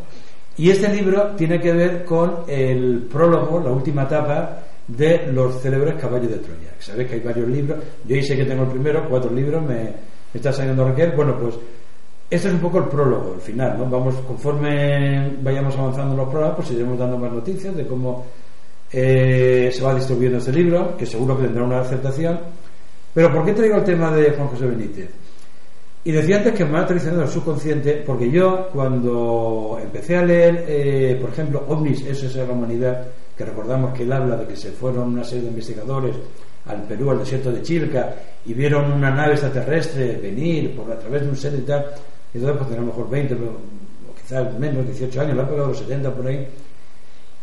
Y este libro tiene que ver con el prólogo, la última etapa de los célebres caballos de Troya. Sabéis que hay varios libros, yo sé que tengo el primero, cuatro libros, me, está saliendo Raquel. Bueno, pues este es un poco el prólogo, el final, ¿no? Vamos, conforme vayamos avanzando en los programas, pues iremos dando más noticias de cómo eh, se va distribuyendo este libro, que seguro que tendrá una aceptación. Pero ¿por qué traigo el tema de Juan José Benítez? Y decía antes que me ha traicionado el subconsciente, porque yo cuando empecé a leer, eh, por ejemplo, OVNIS, eso es la humanidad, que recordamos que él habla de que se fueron una serie de investigadores al Perú, al desierto de Chilca, y vieron una nave extraterrestre venir por a través de un set y tal, y entonces pues tenía a lo mejor 20, o quizás menos, 18 años, la época de los 70 por ahí,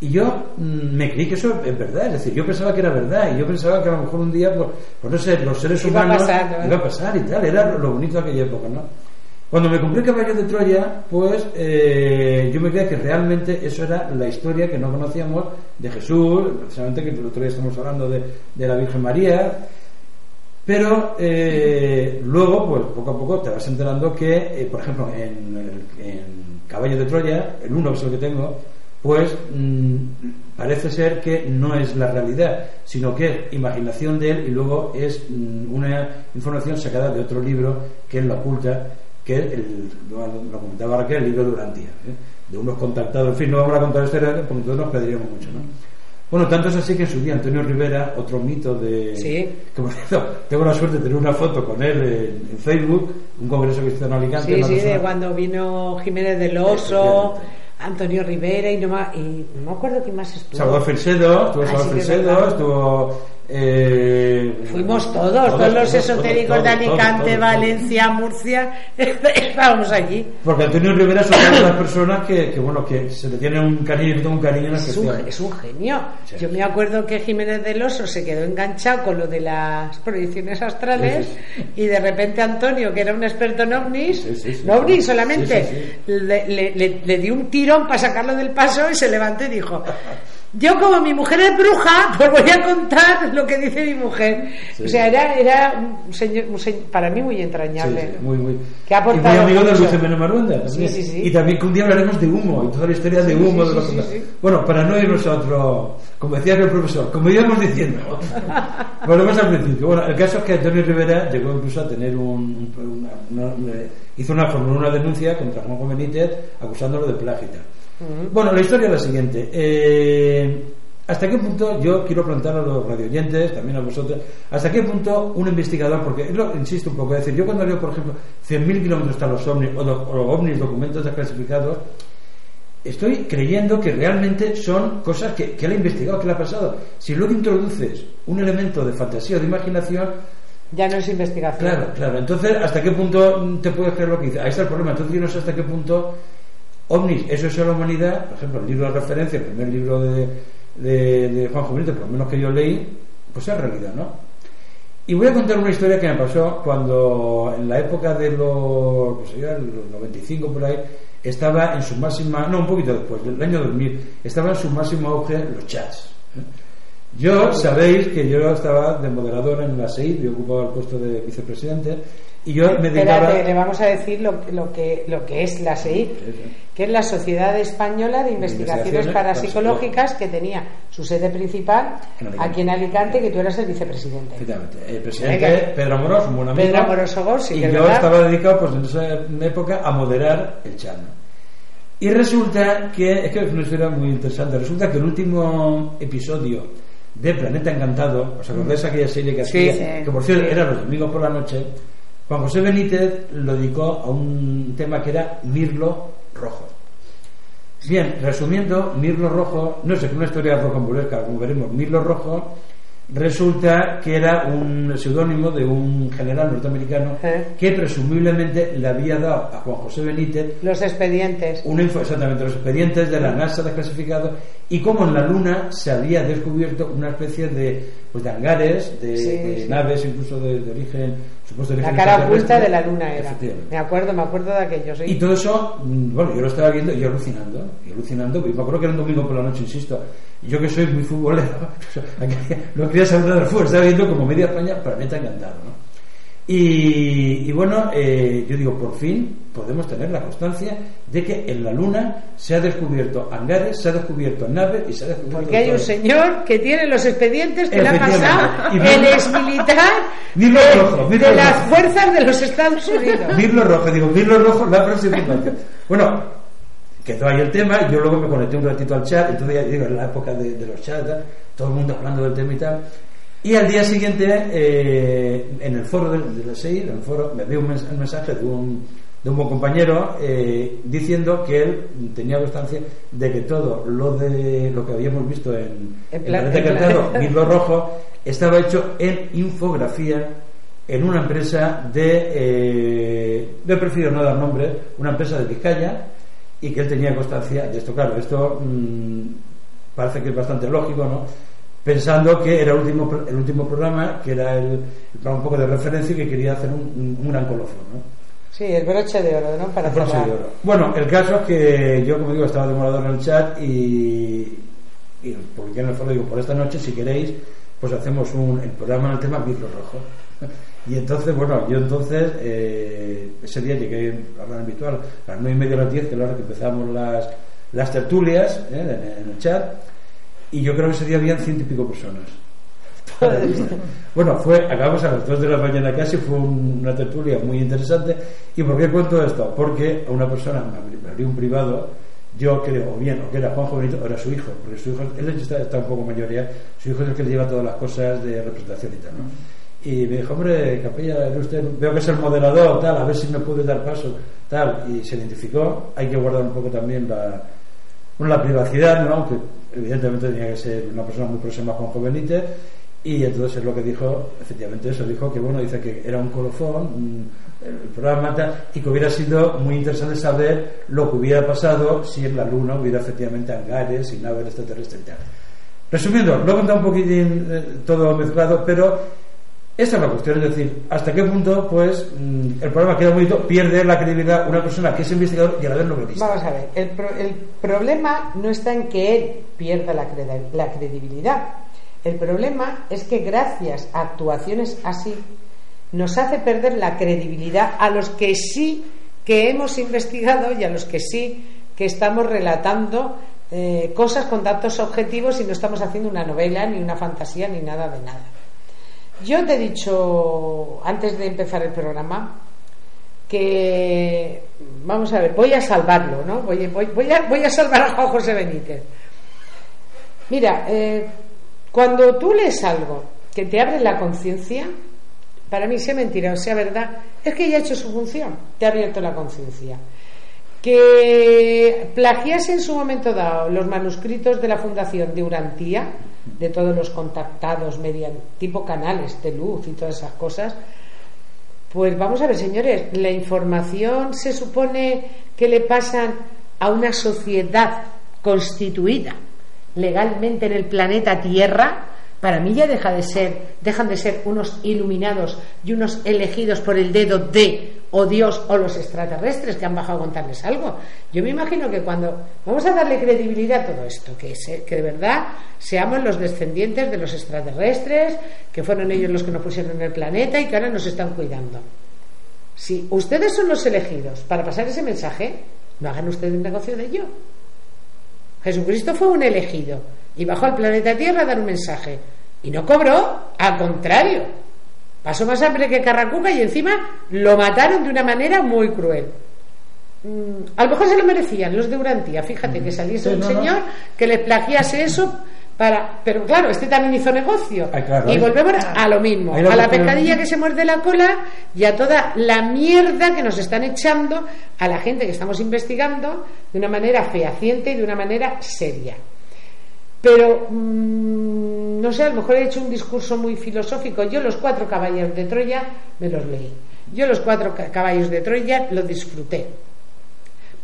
y yo mm, me creí que eso es verdad, es decir, yo pensaba que era verdad y yo pensaba que a lo mejor un día, pues, pues no sé, los seres humanos iba a pasar y tal, era lo bonito de aquella época, ¿no? Cuando me compré Caballo de Troya, pues eh, yo me creía que realmente eso era la historia que no conocíamos de Jesús, precisamente que el otro día estamos hablando de, la Virgen María, pero eh, luego, pues poco a poco te vas enterando que, eh, por ejemplo, en, en, Caballo de Troya, el uno que es el que tengo, pues mm, parece ser que no es la realidad, sino que es imaginación de él y luego es mm, una información sacada de otro libro que él lo oculta, que el, lo, comentaba Raquel, el libro de Durantía, ¿eh? de unos contactados. En fin, no vamos a contar esto porque entonces nos perderíamos mucho, ¿no? Bueno, tanto es así que en su día Antonio Rivera, otro mito de... Sí. Que, tengo la suerte de tener una foto con él en, Facebook, un congreso que hizo en Alicante. Sí, sí, de cuando vino Jiménez del Oso... Antonio Rivera y no, y no me acuerdo quién más estuvo. Salvador Felsedo, estuvo ah, Salvador Felsedo, estuvo eh, Fuimos todos, todos, los esotéricos de Alicante, Valencia, Murcia, estábamos allí. Porque Antonio Rivera es una de las personas que, que, bueno, que se le tiene un cariño, un cariño es un, es un genio. Yo me acuerdo que Jiménez del Oso se quedó enganchado con lo de las proyecciones astrales y de repente Antonio, que era un experto en ovnis, no ovnis solamente, le, le, le dio un tirón para sacarlo del paso y se levantó y dijo yo como mi mujer es bruja, pues voy a contar lo que dice mi mujer. O sea, era, era un señor, para mí muy entrañable. Sí, muy, muy. Que ha y muy amigo de Luis Jiménez Maruenda. Y también que un día hablaremos de humo y toda la historia de humo. de los Bueno, para no irnos a otro, como decía el profesor, como íbamos diciendo, volvemos al principio. Bueno, el caso es que Antonio Rivera llegó incluso a tener un, una, hizo una, una denuncia contra Juan Benítez acusándolo de plagio bueno, la historia es la siguiente. Eh, ¿Hasta qué punto, yo quiero preguntar a los radioyentes, también a vosotros, hasta qué punto un investigador, porque lo insisto un poco, es decir, yo cuando leo, por ejemplo, 100.000 kilómetros hasta los ovnis, o los, ovnis, documentos desclasificados, estoy creyendo que realmente son cosas que, él ha investigado, que le ha pasado. Si luego introduces un elemento de fantasía o de imaginación, ya no es investigación. Claro, claro. Entonces, ¿hasta qué punto te puedes creer lo que dice? Ahí está el problema. Entonces, yo no sé hasta qué punto ovnis, eso es la humanidad, por ejemplo, el libro de referencia, el primer libro de, de, Juan Juventud, por lo menos que yo leí, pues es realidad, ¿no? Y voy a contar una historia que me pasó cuando en la época de los, pues los 95 por ahí, estaba en su máxima, no, un poquito después, del año 2000, estaba en su máximo auge los chats. ¿eh? Yo sabéis que yo estaba de moderador en la SEID, yo ocupaba el puesto de vicepresidente, Y yo me dedicaba... Espérate, le vamos a decir lo, lo, que, lo que es la SEI, que es la Sociedad Española de Investigaciones Investigaciones Parapsicológicas, que tenía su sede principal En aquí en Alicante, que tú eras el vicepresidente. Efectivamente. El presidente. Pedro Amorós, un buen amigo. Pedro Amorós Gómez, sí, y que yo verdad. estaba dedicado, pues en esa época, a moderar el chat. ¿no? Y resulta que, es que es una historia muy interesante, resulta que el último episodio de Planeta Encantado, ¿os acordáis de aquella serie que Sí, hacía? sí. que por cierto Sí. era los domingos por la noche, Juan José Benítez lo dedicó a un tema que era Mirlo Rojo. Bien, resumiendo, Mirlo Rojo, no sé, una historia rocambolesca, como veremos, Mirlo Rojo resulta que era un seudónimo de un general norteamericano Eh. que presumiblemente le había dado a Juan José Benítez Los expedientes. info, exactamente los expedientes de la NASA desclasificados y como en la Luna se había descubierto una especie de, pues, de hangares, de, Sí, de sí. naves incluso de, de origen, supuesto de La origen cara oculta de la luna era. Me acuerdo, me acuerdo de aquello. sí. Y todo eso, mm, bueno, yo lo estaba viendo y alucinando, y alucinando, y me acuerdo que era un domingo por la noche, insisto, y yo que soy muy futbolero, no quería saber nada del fútbol, estaba viendo como media España, planeta encantado, ¿no? Y, y bueno, eh, yo digo, por fin podemos tener la constancia de que en la Luna se ha descubierto hangares, se ha descubierto naves y se ha descubierto Porque hay todo. un señor que tiene los expedientes que le ha Efectivamente. pasado Y el exmilitar Mirlo de, Rojo, Mirlo de las fuerzas de los Estados Unidos. Mirlo Rojo, digo, Mirlo Rojo, la próxima infancia. Bueno, quedó ahí el tema, yo luego me conecté un ratito al chat, entonces ya digo, en la época de, de los chats, todo el mundo hablando del tema y tal. Y al día siguiente, eh, en el foro de, de la SEI, en el foro, me dio un mensaje de un, de un buen compañero eh, diciendo que él tenía constancia de que todo lo de lo que habíamos visto en, En plan- Planeta en plan- Encantado, Mirlo Rojo, estaba hecho en infografía en una empresa de, eh, no prefiero no dar nombre, una empresa de Vizcaya, y que él tenía constancia de esto. Claro, esto mm, parece que es bastante lógico, ¿no? Pensando que era el último, el último programa, que era el, un poco de referencia y que quería hacer un, un, un gran colofón, ¿no? Sí, el broche de oro, ¿no? Para El broche de oro. Bueno, el caso es que yo, como digo, estaba demorado en el chat y, y publiqué en el foro, digo, por esta noche, si queréis, pues hacemos un, el programa en el tema Micro Rojo. Y entonces, bueno, yo entonces, eh, ese día llegué a la habitual, a las nueve y media a las 10, que es la hora que empezamos las, las tertulias ¿eh? en, en el chat, y yo creo que ese día habían ciento y pico personas. Bueno, fue, acabamos a las 2 de la mañana casi, fue un- una tertulia muy interesante. ¿Y por qué cuento esto? Porque a una persona me abrió un privado, yo creo, o bien, o que era Juanjo Benito, o era su hijo, porque su hijo, él está, un poco mayor ya, su hijo es el que le lleva todas las cosas de representación y tal. Y me dijo, hombre, Capella, ¿ve usted, veo que es el moderador, tal, a ver si me puede dar paso, tal, y se identificó. Hay que guardar un poco también la privacidad, ¿no? aunque evidentemente tenía que ser una persona muy próxima a Juanjo Benítez, y entonces es lo que dijo, efectivamente eso, dijo que bueno, dice que era un colofón, un- el programa y que hubiera sido muy interesante saber lo que hubiera pasado si en la Luna hubiera efectivamente hangares y naves extraterrestres y tal. Resumiendo, lo he contado un poquitín eh, todo mezclado, pero esta es la cuestión, es decir, hasta qué punto pues mm, el programa queda bonito, pierde la credibilidad una persona que es investigador y a la vez novelista. Vamos a ver, el, pro- el problema no está en que él pierda la, la credibilidad. El problema es que gracias a actuaciones así nos hace perder la credibilidad a los que sí que hemos investigado y a los que sí que estamos relatando eh, cosas con datos objetivos y no estamos haciendo una novela ni una fantasía ni nada de nada. Yo te he dicho antes de empezar el programa que vamos a ver, voy a salvarlo, ¿no? Voy, a salvar a Juan José Benítez. Mira, eh, cuando tú lees algo que te abre la conciencia, para mí sea mentira o sea verdad, es que ya ha hecho su función, te ha abierto la conciencia. Que plagiase en su momento dado los manuscritos de la Fundación de Urantía, de todos los contactados mediante tipo canales de luz y todas esas cosas, pues vamos a ver, señores, la información se supone que le pasan a una sociedad constituida legalmente en el planeta Tierra. Para mí ya deja de ser, dejan de ser unos iluminados y unos elegidos por el dedo de o Dios o los extraterrestres que han bajado a contarles algo. Yo me imagino que cuando vamos a darle credibilidad a todo esto, que, que de verdad seamos los descendientes de los extraterrestres, que fueron ellos los que nos pusieron en el planeta y que ahora nos están cuidando. si ustedes son los elegidos para pasar ese mensaje, no hagan ustedes un negocio de ello. Jesucristo fue un elegido y bajó al planeta Tierra a dar un mensaje. Y no cobró, al contrario. Pasó más hambre que Carracuca y encima lo mataron de una manera muy cruel. Mm, a lo mejor se lo merecían los de Urantía. Fíjate que saliese un señor que les plagiase eso para. Pero claro, este también hizo negocio. y volvemos a lo mismo: a la pescadilla que se muerde la cola y a toda la mierda que nos están echando a la gente que estamos investigando de una manera fehaciente y de una manera seria. Pero, mm, no sé, a lo mejor he hecho un discurso muy filosófico. Yo los cuatro caballos de Troya me los leí. Yo los cuatro caballos de Troya los disfruté.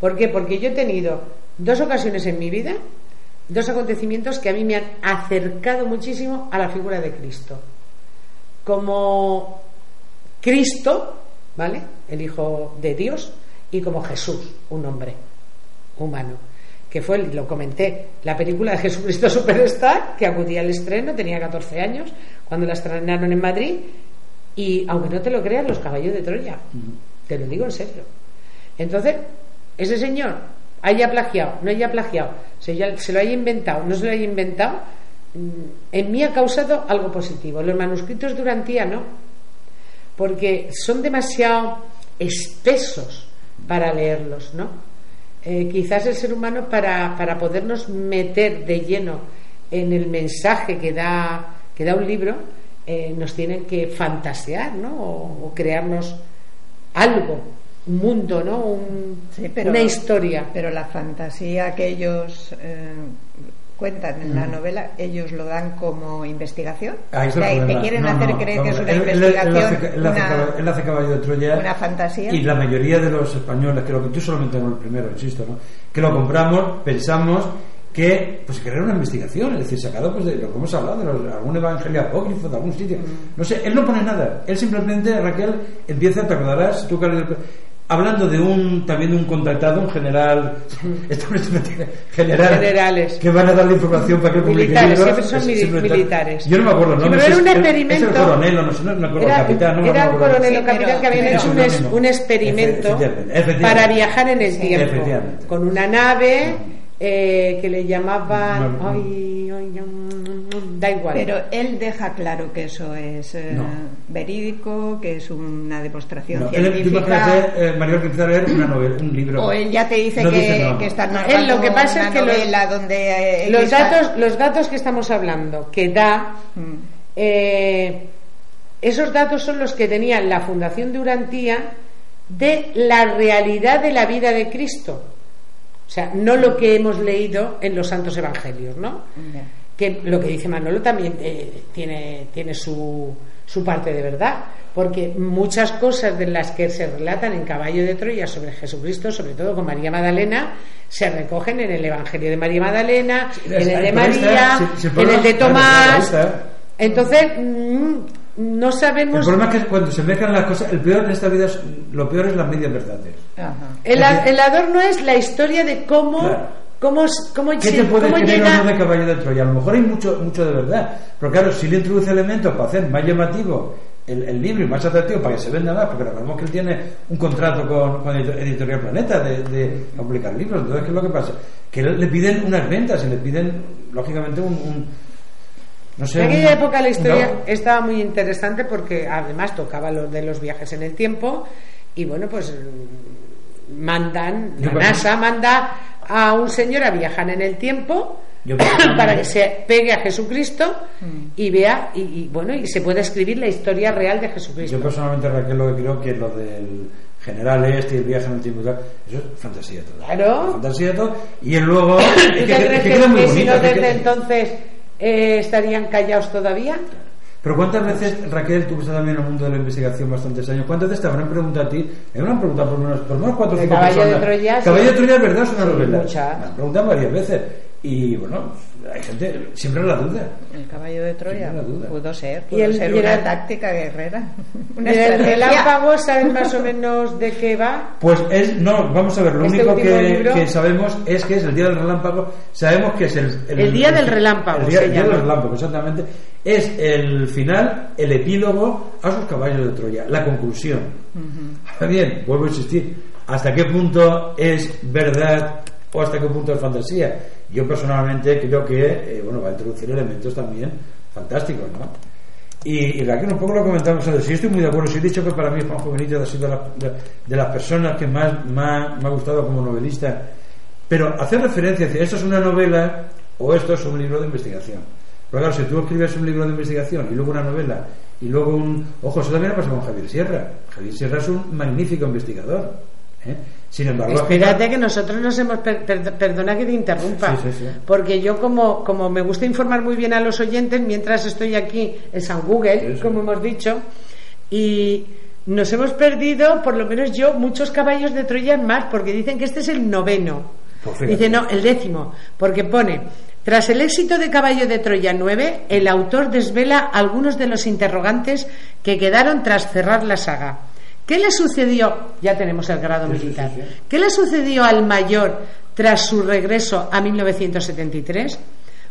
¿Por qué? Porque yo he tenido dos ocasiones en mi vida, dos acontecimientos que a mí me han acercado muchísimo a la figura de Cristo. Como Cristo, ¿vale? El Hijo de Dios, y como Jesús, un hombre humano que fue, lo comenté, la película de Jesucristo Superstar, que acudía al estreno, tenía 14 años, cuando la estrenaron en Madrid, y aunque no te lo creas, los caballos de Troya, te lo digo en serio. Entonces, ese señor haya plagiado, no haya plagiado, se, lo haya inventado, no se lo haya inventado, mm, en mí ha causado algo positivo. Los manuscritos de Urantía no, porque son demasiado espesos para leerlos, ¿no? Eh, quizás el ser humano para, para podernos meter de lleno en el mensaje que da, que da un libro, eh, nos tienen que fantasear, ¿no? O, crearnos algo, un mundo, ¿no? una historia. Pero la fantasía que ellos eh, cuentan en la novela, ellos lo dan como investigación. Ahí te quieren hacer creer que es una investigación. Él, hace, Caballo de Troya. Una fantasía. Y la mayoría de los españoles, creo que tú solamente no el primero, insisto, ¿no? que lo compramos, pensamos que pues que era una investigación, es decir, sacado pues de lo que hemos hablado, de los, algún evangelio apócrifo de algún sitio. No sé, él no pone nada. Él simplemente, Raquel, empieza, te acordarás, tú hablando de un también de un contactado, un general, general generales. que van a dar la información para que publique militares, siempre son militares. Yo no me acuerdo, ¿no? pero era un experimento. Es el coronel, no sé, no me acuerdo, era, capitán, no era me un coronel o capitán que habían hecho un, un, experimento para viajar en el tiempo. con una nave eh, que le llamaban ay, ay, da igual. Pero él deja claro que eso es eh, verídico, que es una demostración no, científica. Él, eh, Mario, que leer una novela, un libro. O él ya te dice que, que está él lo que pasa es que novela los, donde eh, los datos, los datos que estamos hablando que da mm. eh, esos datos son los que tenía la Fundación de Urantía de la realidad de la vida de Cristo. O sea, no lo que hemos leído en los santos evangelios, ¿no? Que lo que dice Manolo también eh, tiene, tiene su, su parte de verdad, porque muchas cosas de las que se relatan en Caballo de Troya sobre Jesucristo, sobre todo con María Magdalena, se recogen en el Evangelio de María Magdalena, en el de María, en el de Tomás. Entonces, mm, no sabemos. El problema es que cuando se mezclan las cosas, el peor en esta vida, es, lo peor es las medias verdades. El, el, adorno es la historia de cómo. ¿Cómo, cómo, ¿Qué te puede creer llega? de caballo de Troya? A lo mejor hay mucho, mucho de verdad. Pero claro, si le introduce elementos para hacer más llamativo el, libro y más atractivo para que se venda más, porque recordemos que él tiene un contrato con, con Editorial Planeta de, de, publicar libros. Entonces, ¿qué es lo que pasa? Que le piden unas ventas y le piden, lógicamente, un, no sé, en aquella época la historia estaba muy interesante porque además tocaba lo de los viajes en el tiempo y bueno, pues mandan, la NASA manda a un señor a viajar en el tiempo para que se pegue a Jesucristo y vea y, bueno y se pueda escribir la historia real de Jesucristo. Yo personalmente Raquel lo que creo que lo del general este y el viaje en el tiempo eso es fantasía todo. Claro. Fantasía todo y él luego que, que, si no desde entonces eh, estarían callados todavía? Pero ¿cuántas veces, Raquel, tú que estás también en el mundo de la investigación bastantes años, ¿cuántas veces te habrán preguntado a ti? Me habrán preguntado por menos, por menos cuatro o cinco Caballo personas. De Troya, Caballo de Troya es verdad, es una novela. Mucha. Me han preguntado varias veces. Y bueno, hay gente, siempre la duda. El caballo de Troya pudo ser, Y pudo el- ser y el- una táctica guerrera. Una ¿Y el relámpago sabes más o menos de qué va? Pues es, no, vamos a ver, lo Este único que, sabemos es que es el día del relámpago, sabemos que es el... El día del relámpago El día, el del relámpago, exactamente. Es el final, el epílogo a sus caballos de Troya, la conclusión. Ahora bien, vuelvo a insistir, ¿hasta qué punto es verdad o hasta qué punto es fantasía? Yo personalmente creo que, eh, bueno, va a introducir elementos también fantásticos, ¿no? Y, y Raquel, un poco lo comentamos antes. Sí, estoy muy de acuerdo. Sí, he dicho que para mí Juanjo Benítez ha sido de, la- de las personas que más, más me ha gustado como novelista. Pero hacer referencia, decir, esto es una novela o esto es un libro de investigación. Pero claro, si tú escribes un libro de investigación y luego una novela y luego un... Ojo, eso también ha pasado con Javier Sierra. Javier Sierra es un magnífico investigador. ¿eh? Sin embargo, Espérate que nosotros nos hemos... per- per- perdona que te interrumpa. Sí, sí, sí. Porque yo como, como me gusta informar muy bien a los oyentes, mientras estoy aquí en San Google, como hemos dicho, y nos hemos perdido, por lo menos yo, muchos caballos de Troya en más, porque dicen que este es el noveno. Pues. Dice, no, el décimo, porque pone, tras el éxito de Caballo de Troya 9, el autor desvela algunos de los interrogantes que quedaron tras cerrar la saga. ¿Qué le sucedió? Ya tenemos el grado militar. ¿Qué le sucedió al mayor tras su regreso a 1973?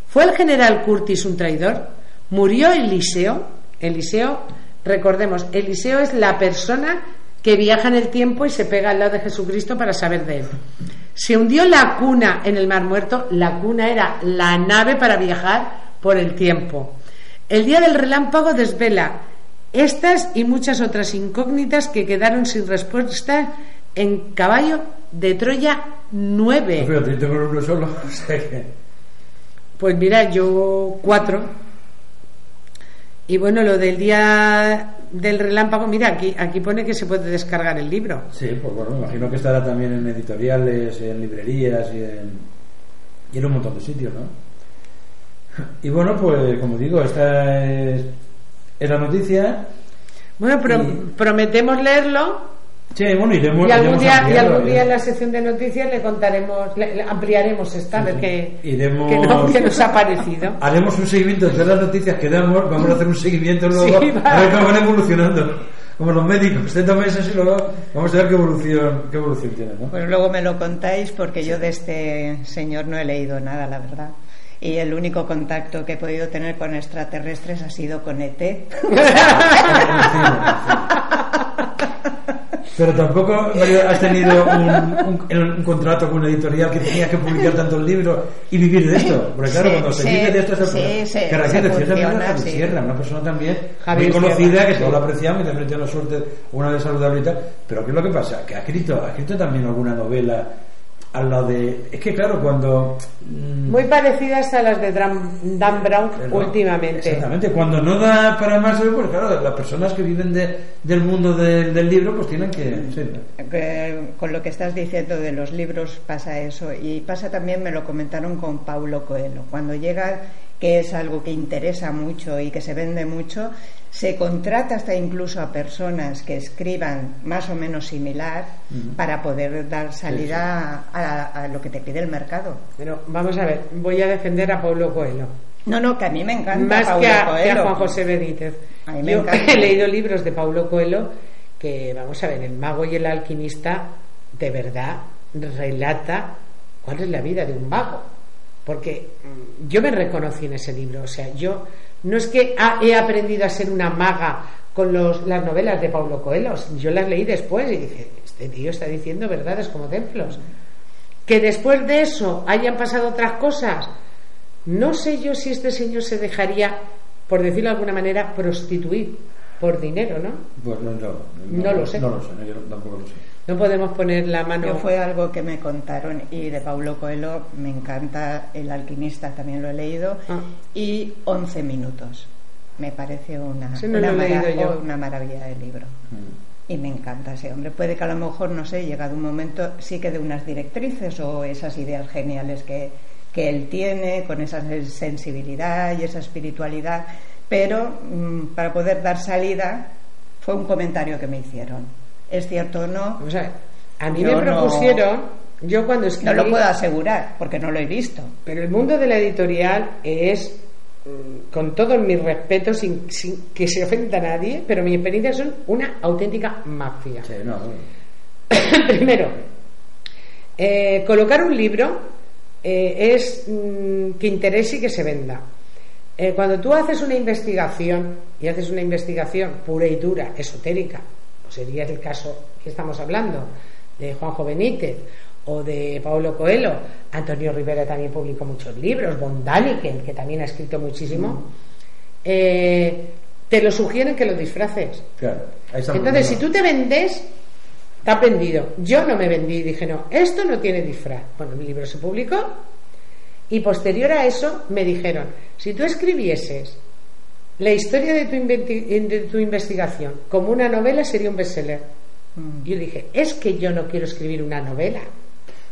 ¿Fue el general Curtis un traidor? ¿Murió Eliseo? Eliseo, recordemos, Eliseo es la persona que viaja en el tiempo y se pega al lado de Jesucristo para saber de él. Se hundió la cuna en el Mar Muerto. La cuna era la nave para viajar por el tiempo. El día del relámpago desvela estas y muchas otras incógnitas que quedaron sin respuesta en Caballo de Troya 9. Pues fíjate, yo tengo solo. o sea que- Pues mira, yo cuatro. Y bueno, lo del día del relámpago, mira, aquí, aquí pone que se puede descargar el libro. Sí, pues bueno, me imagino que estará también en editoriales, en librerías y en, y en un montón de sitios, ¿no? Y bueno, pues como digo, esta es, es la noticia. Bueno, pro- Y- prometemos leerlo Sí, bueno, iremos. y algún día, y algún día en la sección de noticias le contaremos, le, le ampliaremos esta, a ver qué, Iremos- qué no- qué nos ha parecido. Haremos un seguimiento de todas las noticias que damos, vamos a hacer un seguimiento luego, Sí, a ver cómo van evolucionando. Como los médicos, dos meses y luego vamos a ver qué evolución, qué evolución tiene, ¿no? Pues luego me lo contáis porque yo de este señor no he leído nada, la verdad. Y el único contacto que he podido tener con extraterrestres ha sido con ET. Pero tampoco has tenido un, un- un contrato con una editorial que tenías que publicar tantos libros y vivir de esto. Porque claro, Sí, cuando se sí, vive de esto es sí, que recién se decía también a funciona, Javier sí. Sierra, una persona también Javier muy conocida, Sierra, que todos la apreciamos y también tiene la suerte una de saludable y tal. Pero ¿qué es lo que pasa? Que ha escrito, ha escrito también alguna novela al lado de... Es que claro, cuando... mm, Muy parecidas a las de Dan, Dan Brown ¿verdad? últimamente. Exactamente, cuando no da para más, pues claro, las personas que viven de- del mundo del- del libro pues tienen que... sí, Que con lo que estás diciendo de los libros pasa eso y pasa también me lo comentaron con Paulo Coelho cuando llega que es algo que interesa mucho y que se vende mucho se contrata hasta incluso a personas que escriban más o menos similar para poder dar salida A, a lo que te pide el mercado Pero vamos a ver, voy a defender a Paulo Coelho. no no que a mí me encanta Más Paulo que a, que a Coelho. Juan José Benítez. A mí me Yo encanta. he leído libros de Paulo Coelho que, vamos a ver, El mago y el alquimista de verdad relata cuál es la vida de un mago. Porque yo me reconocí en ese libro. O sea, yo no es que ah, he aprendido a ser una maga con los, las novelas de Paulo Coelho. Yo las leí después y dije, este tío está diciendo verdades como templos. Que después de eso hayan pasado otras cosas, no sé yo si este señor se dejaría, por decirlo de alguna manera, prostituir por dinero, ¿no? Pues no, no, No lo sé. No lo sé, no, yo tampoco lo sé. No podemos poner la mano. Yo fue algo que me contaron y de Paulo Coelho me encanta El alquimista, también lo he leído, Ah. y 11 minutos. Me parece una, no una maravilla de libro. Mm. Y me encanta ese hombre. Puede que a lo mejor, no sé, llegado un momento, sí que de unas directrices o esas ideas geniales que, que él tiene, con esa sensibilidad y esa espiritualidad, pero mm, para poder dar salida fue un comentario que me hicieron. ¿Es cierto o no? O sea, a mí Yo me no- propusieron yo cuando No escribí... lo puedo asegurar porque no lo he visto. Pero el mundo de la editorial es, mm, con todos mis respetos, sin, sin que se ofenda a nadie, pero mi experiencia son una auténtica mafia. Sí, no, Primero, eh, colocar un libro eh, es mm, que interese y que se venda. Eh, cuando tú haces una investigación y haces una investigación pura y dura, esotérica, o sería el caso que estamos hablando de Juanjo Benítez o de Paulo Coelho, Antonio Rivera también publicó muchos libros, Von Daniken, que también ha escrito muchísimo, eh, te lo sugieren que lo disfraces. claro. Entonces, si tú te vendes, te has vendido. Yo no me vendí, dije, no, esto no tiene disfraz. Bueno, mi libro se publicó y posterior a eso me dijeron, si tú escribieses la historia de tu, inventi- de tu investigación como una novela, sería un bestseller. Y yo dije, es que yo no quiero escribir una novela.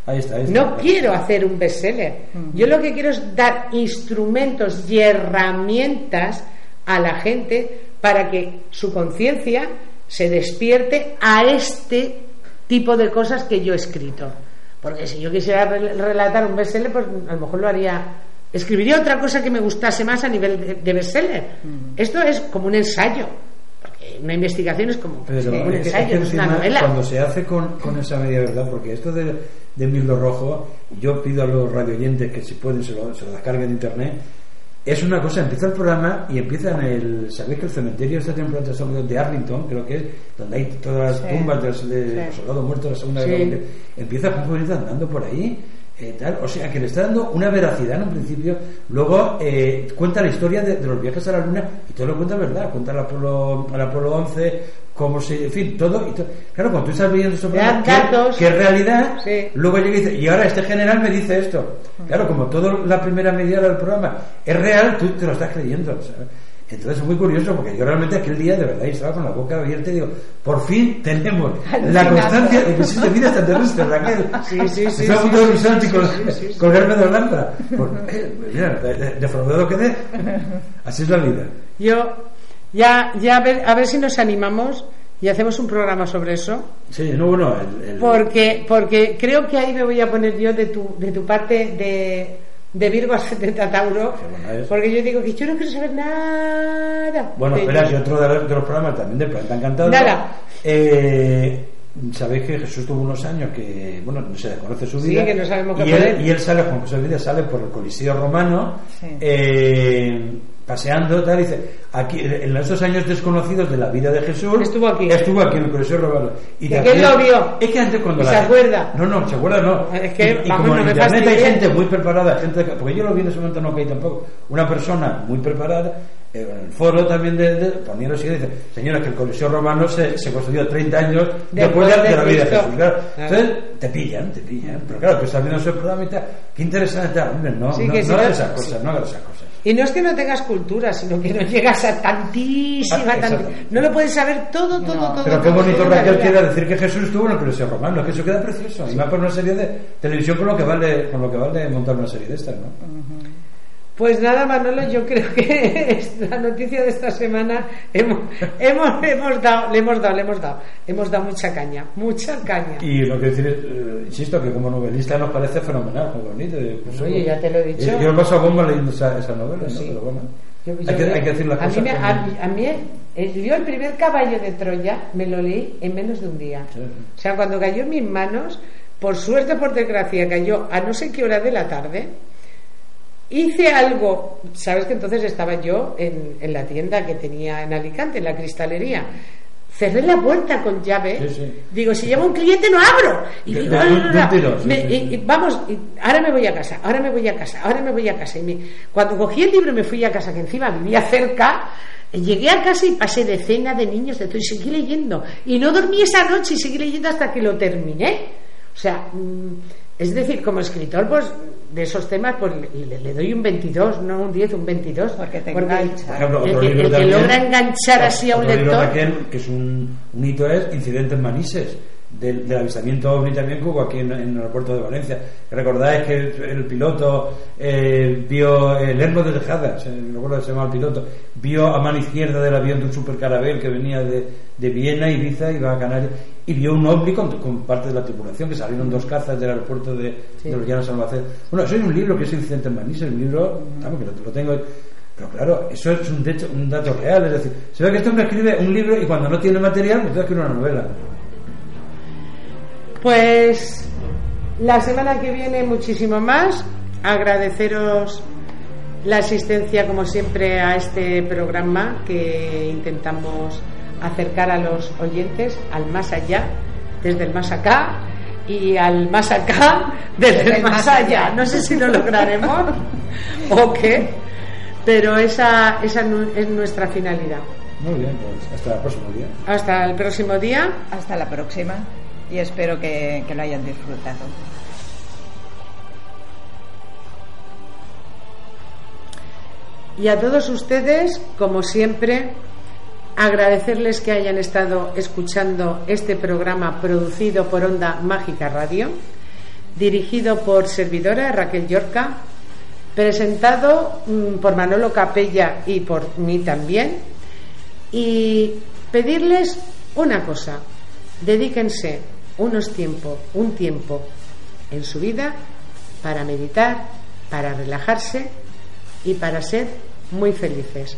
Ahí está, ahí está. No quiero hacer un bestseller. Yo lo que quiero es dar instrumentos y herramientas a la gente para que su conciencia se despierte a este tipo de cosas que yo he escrito. Porque si yo quisiera re- relatar un bestseller, pues a lo mejor lo haría. Escribiría otra cosa que me gustase más a nivel de, de bestseller. Esto es como un ensayo. Porque una investigación es como, Pero como un es que- ensayo, es que no es una encima, novela. Cuando se hace con, con esa media verdad, porque esto de, de Mirlo Rojo, yo pido a los radioyentes que si pueden se lo, se lo descarguen de internet. Es una cosa, empieza el programa y empieza en el. ¿Sabéis que el cementerio está tiene un plan de Arlington, creo que es, donde hay todas las Sí. tumbas de los, de Sí. los soldados muertos de la Segunda Sí. Guerra Mundial? Empieza Juan andando por ahí. Eh, tal, o sea que le está dando una veracidad en un principio luego eh, cuenta la historia de, de los viajes a la luna y todo lo cuenta verdad cuenta el Apolo, el Apolo 11 cómo se en fin todo, y to- claro cuando tú estás viendo datos. que es realidad Sí. luego llega y dice y ahora este general me dice esto claro como toda la primera media hora del programa es real tú te lo estás creyendo ¿sabes? Entonces es muy curioso porque yo realmente aquel día de verdad estaba con la boca abierta y digo por fin tenemos la constancia de que existe vida extraterrestre Raquel Sí, sí, sí, Está a sí, punto de y colgarme de la lámpara Por- eh, mira, de- de- defraudado quedé así es la vida. Yo, ya, ya a ver, a ver si nos animamos y hacemos un programa sobre eso, sí no bueno el- el- porque, porque creo que ahí me voy a poner yo de tu, de tu parte de, de Virgo Tauro, Qué buena es. porque yo digo que yo no quiero saber nada. Bueno, espera, y otro de los, de los programas también de Planeta Encantado. Nada. Eh, Sabéis que Jesús tuvo unos años que, bueno, no se desconoce su Sí, vida. que no sabemos qué y él, él. y él sale, Juan José Vida sale por el Coliseo Romano, Sí. eh, paseando, tal, y dice, aquí, en estos años desconocidos de la vida de Jesús, Estuvo aquí. Estuvo aquí en el Coliseo Romano. Y Que hacía- lo vio. Es que antes cuando Y la se acuerda. No, no, se acuerda, no. Es que, y, como no en internet hay gente muy preparada, gente que- porque yo lo vi en ese momento no caí tampoco, una persona muy preparada, eh, en el foro también de, de ponía lo siguiente, dice, señora, que el Coliseo Romano se, se construyó 30 años después, Después de, de la vida de. Jesús. Claro. Claro. Entonces, te pillan, te pillan. Pero claro, tú estás viendo ese programa y tal, qué interesante tal. Hombre, no, Sí, no, que no hagas esas cosas, no hagas esas cosas. Y no es que no tengas cultura, sino que no llegas a tantísima, Ah, exactamente. No lo puedes saber todo, todo, No. todo. Pero qué bonito Raquel queda decir que Jesús estuvo en el Coliseo Romano, que eso queda precioso. Y más por una serie de televisión con lo que vale, con lo que vale montar una serie de estas, ¿no? Pues nada, Manolo, yo creo que la noticia de esta semana hemos, hemos, hemos dado, le hemos dado, le hemos dado, hemos dado mucha caña, mucha caña. Y lo que decir, es, eh, insisto, que como novelista nos parece fenomenal, muy bonito. pues, Oye, ya te lo he dicho. Yo, yo lo paso a bomba leyendo esa, esa novela, Pues ¿no? sí. Pero bueno, Yo- hay, que, hay que decir las a cosas. Mí me, como- a, a mí, yo el primer caballo de Troya me lo leí en menos de un día. Sí. O sea, cuando cayó en mis manos, por suerte o por desgracia, cayó a no sé qué hora de la tarde. Hice algo, sabes que entonces estaba yo en, en la tienda que tenía en Alicante, en la cristalería. Cerré la puerta con llave. Sí, sí. Digo, si lleva un cliente no abro. Y digo, vamos, ahora me voy a casa, ahora me voy a casa, ahora me voy a casa. Y me- cuando cogí el libro me fui a casa, que encima vivía cerca, llegué a casa y pasé de cena de niños de todo y seguí leyendo. Y no dormí esa noche y seguí leyendo hasta que lo terminé. O sea, mm, es decir, como escritor, pues de esos temas, pues le, le doy un 22, no un 10, un 22. Porque te engancha. Por ejemplo, el otro que, libro el que también- logra enganchar así a un otro libro, lector. Raquel, que es un, un hito, es Incidentes Manises, del, del avistamiento ovni también que hubo aquí en, en el aeropuerto de Valencia. Recordáis que el, el piloto eh, vio el Lermo de Tejada, se, me acuerdo que se llama el piloto, vio a mano izquierda del avión de un supercarabel que venía de, de Viena, Ibiza, iba a Canarias. Y vio un ovni con, con parte de la tripulación que salieron dos cazas del aeropuerto de, Sí. de los Llanos Albacete. Bueno, eso es un libro que es Incidente en Manís, el libro, vamos, que lo, lo tengo. Pero claro, eso es un, decho- un dato real, es decir, se ve que este hombre escribe un libro y cuando no tiene material, pues escribe una novela. Pues la semana que viene muchísimo más. Agradeceros la asistencia, como siempre, a este programa que intentamos acercar a los oyentes al más allá, desde el más acá, y al más acá, desde el más allá. No sé si lo lograremos o qué, pero esa, esa es nuestra finalidad. Muy bien, pues hasta el próximo día. Hasta el próximo día. Hasta la próxima y espero que, que lo hayan disfrutado. Y a todos ustedes, como siempre, agradecerles que hayan estado escuchando este programa producido por Onda Mágica Radio, dirigido por servidora Raquel Yorca, presentado mm, por Manolo Capella y por mí también, y pedirles una cosa, dedíquense unos tiempo, un tiempo en su vida para meditar, para relajarse y para ser muy felices.